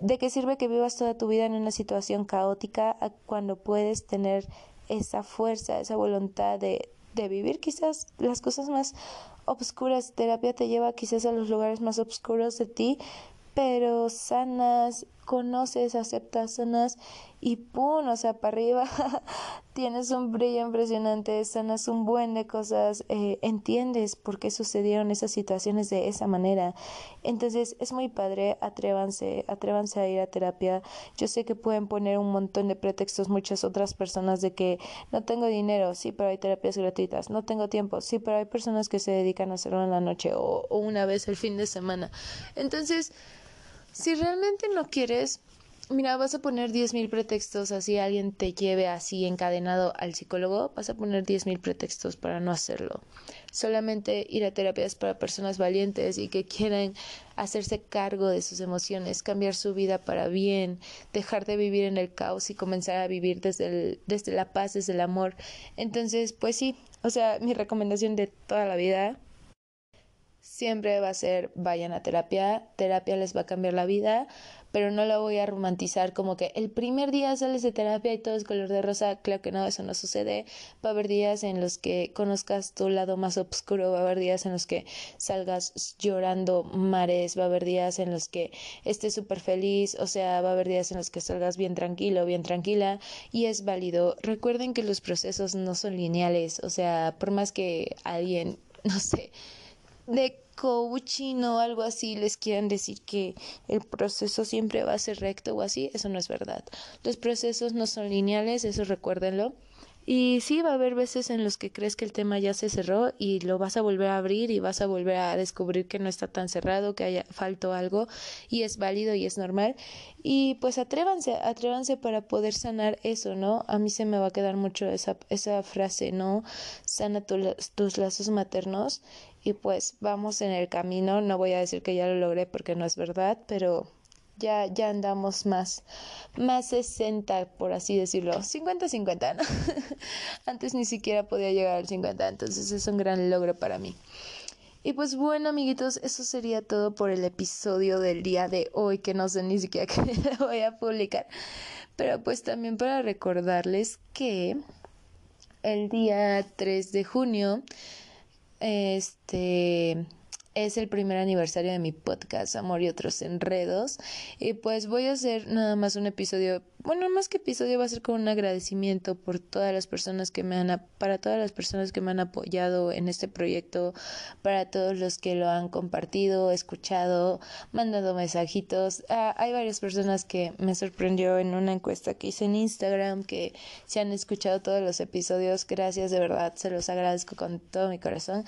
¿de qué sirve que vivas toda tu vida en una situación caótica cuando puedes tener esa fuerza, esa voluntad de, de vivir quizás las cosas más obscuras. Terapia te lleva quizás a los lugares más oscuros de ti, pero sanas, conoces, aceptas, sanas y pum, o sea, para arriba tienes un brillo impresionante, sanas un buen de cosas, eh, entiendes por qué sucedieron esas situaciones de esa manera. Entonces es muy padre, atrévanse, atrévanse a ir a terapia. Yo sé que pueden poner un montón de pretextos muchas otras personas de que no tengo dinero, sí, pero hay terapias gratuitas, no tengo tiempo, sí, pero hay personas que se dedican a hacerlo en la noche o, o una vez el fin de semana. Entonces, si realmente no quieres Mira, vas a poner 10.000 pretextos así alguien te lleve así encadenado al psicólogo, vas a poner 10.000 pretextos para no hacerlo. Solamente ir a terapias para personas valientes y que quieren hacerse cargo de sus emociones, cambiar su vida para bien, dejar de vivir en el caos y comenzar a vivir desde, el, desde la paz, desde el amor. Entonces, pues sí, o sea, mi recomendación de toda la vida siempre va a ser vayan a terapia, terapia les va a cambiar la vida, pero no lo voy a romantizar como que el primer día sales de terapia y todo es color de rosa, claro que no, eso no sucede, va a haber días en los que conozcas tu lado más oscuro, va a haber días en los que salgas llorando mares, va a haber días en los que estés súper feliz, o sea, va a haber días en los que salgas bien tranquilo, bien tranquila y es válido. Recuerden que los procesos no son lineales, o sea, por más que alguien, no sé, de coaching o algo así les quieran decir que el proceso siempre va a ser recto o así, eso no es verdad. Los procesos no son lineales, eso recuérdenlo. Y sí, va a haber veces en los que crees que el tema ya se cerró y lo vas a volver a abrir y vas a volver a descubrir que no está tan cerrado, que haya faltó algo y es válido y es normal. Y pues atrévanse, atrévanse para poder sanar eso, ¿no? A mí se me va a quedar mucho esa, esa frase, ¿no? Sana tus lazos maternos y pues vamos en el camino. No voy a decir que ya lo logré porque no es verdad, pero ya, ya andamos más, más 60, por así decirlo, 50-50, ¿no? Antes ni siquiera podía llegar al 50, entonces es un gran logro para mí. Y pues bueno, amiguitos, eso sería todo por el episodio del día de hoy, que no sé ni siquiera qué voy a publicar. Pero pues también para recordarles que el día 3 de junio, este es el primer aniversario de mi podcast Amor y otros enredos y pues voy a hacer nada más un episodio, bueno, más que episodio va a ser con un agradecimiento por todas las personas que me han para todas las personas que me han apoyado en este proyecto, para todos los que lo han compartido, escuchado, mandado mensajitos. Ah, hay varias personas que me sorprendió en una encuesta que hice en Instagram que se han escuchado todos los episodios. Gracias, de verdad, se los agradezco con todo mi corazón.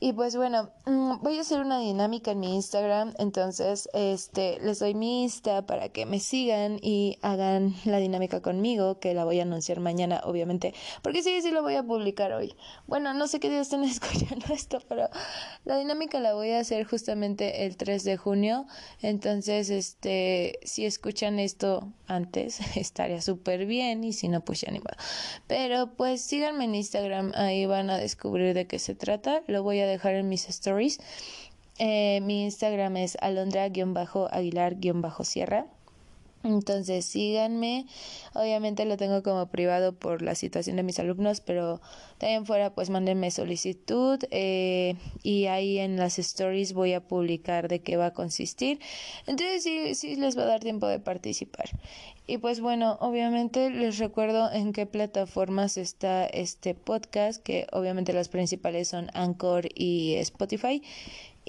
Y pues bueno, mm, voy a hacer una dinámica en mi Instagram, entonces este les doy mi Insta para que me sigan y hagan la dinámica conmigo, que la voy a anunciar mañana, obviamente, porque sí, sí lo voy a publicar hoy. Bueno, no sé qué día estén escuchando esto, pero la dinámica la voy a hacer justamente el 3 de junio, entonces este si escuchan esto antes estaría súper bien y si no pues ya ni modo. Pero pues síganme en Instagram, ahí van a descubrir de qué se trata, lo voy a dejar en mis stories. Eh, mi Instagram es alondra-aguilar-sierra. Entonces síganme. Obviamente lo tengo como privado por la situación de mis alumnos, pero también fuera pues mándenme solicitud eh, y ahí en las stories voy a publicar de qué va a consistir. Entonces sí, sí les va a dar tiempo de participar. Y pues bueno, obviamente les recuerdo en qué plataformas está este podcast, que obviamente las principales son Anchor y Spotify.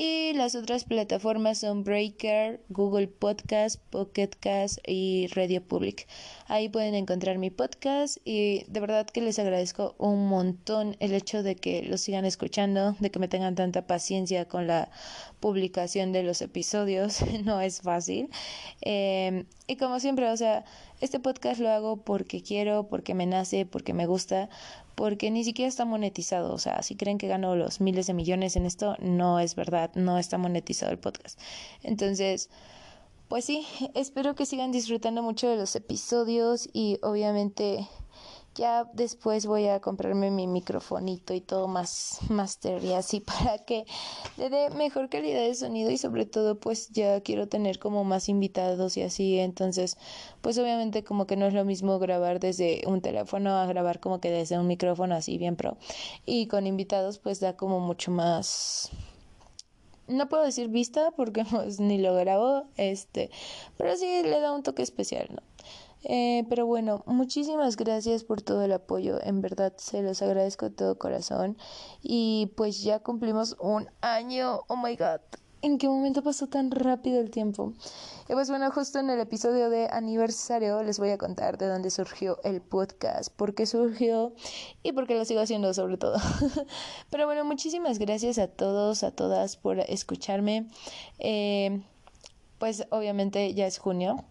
Y las otras plataformas son Breaker, Google Podcast, Pocket Cast y Radio Public. Ahí pueden encontrar mi podcast y de verdad que les agradezco un montón el hecho de que lo sigan escuchando, de que me tengan tanta paciencia con la publicación de los episodios. no es fácil. Eh, y como siempre, o sea, este podcast lo hago porque quiero, porque me nace, porque me gusta, porque ni siquiera está monetizado. O sea, si creen que gano los miles de millones en esto, no es verdad, no está monetizado el podcast. Entonces, pues sí, espero que sigan disfrutando mucho de los episodios y obviamente ya después voy a comprarme mi microfonito y todo más master y así para que le dé mejor calidad de sonido y sobre todo pues ya quiero tener como más invitados y así. Entonces pues obviamente como que no es lo mismo grabar desde un teléfono a grabar como que desde un micrófono así bien pro. Y con invitados pues da como mucho más no puedo decir vista porque pues ni lo grabo, este, pero sí le da un toque especial, ¿no? Eh, pero bueno, muchísimas gracias por todo el apoyo, en verdad se los agradezco de todo corazón y pues ya cumplimos un año, oh my god, ¿en qué momento pasó tan rápido el tiempo? Y pues bueno, justo en el episodio de aniversario les voy a contar de dónde surgió el podcast, por qué surgió y por qué lo sigo haciendo sobre todo. Pero bueno, muchísimas gracias a todos, a todas por escucharme. Eh, pues obviamente ya es junio,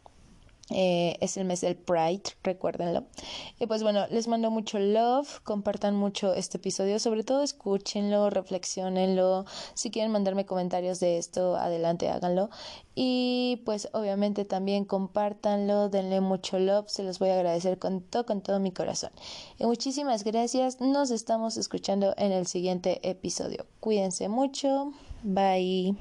eh, es el mes del Pride, recuérdenlo. Y pues bueno, les mando mucho love, compartan mucho este episodio, sobre todo escúchenlo, reflexionenlo. Si quieren mandarme comentarios de esto, adelante, háganlo. Y pues obviamente también compártanlo, denle mucho love, se los voy a agradecer con todo, con todo mi corazón. Y muchísimas gracias, nos estamos escuchando en el siguiente episodio. Cuídense mucho, bye.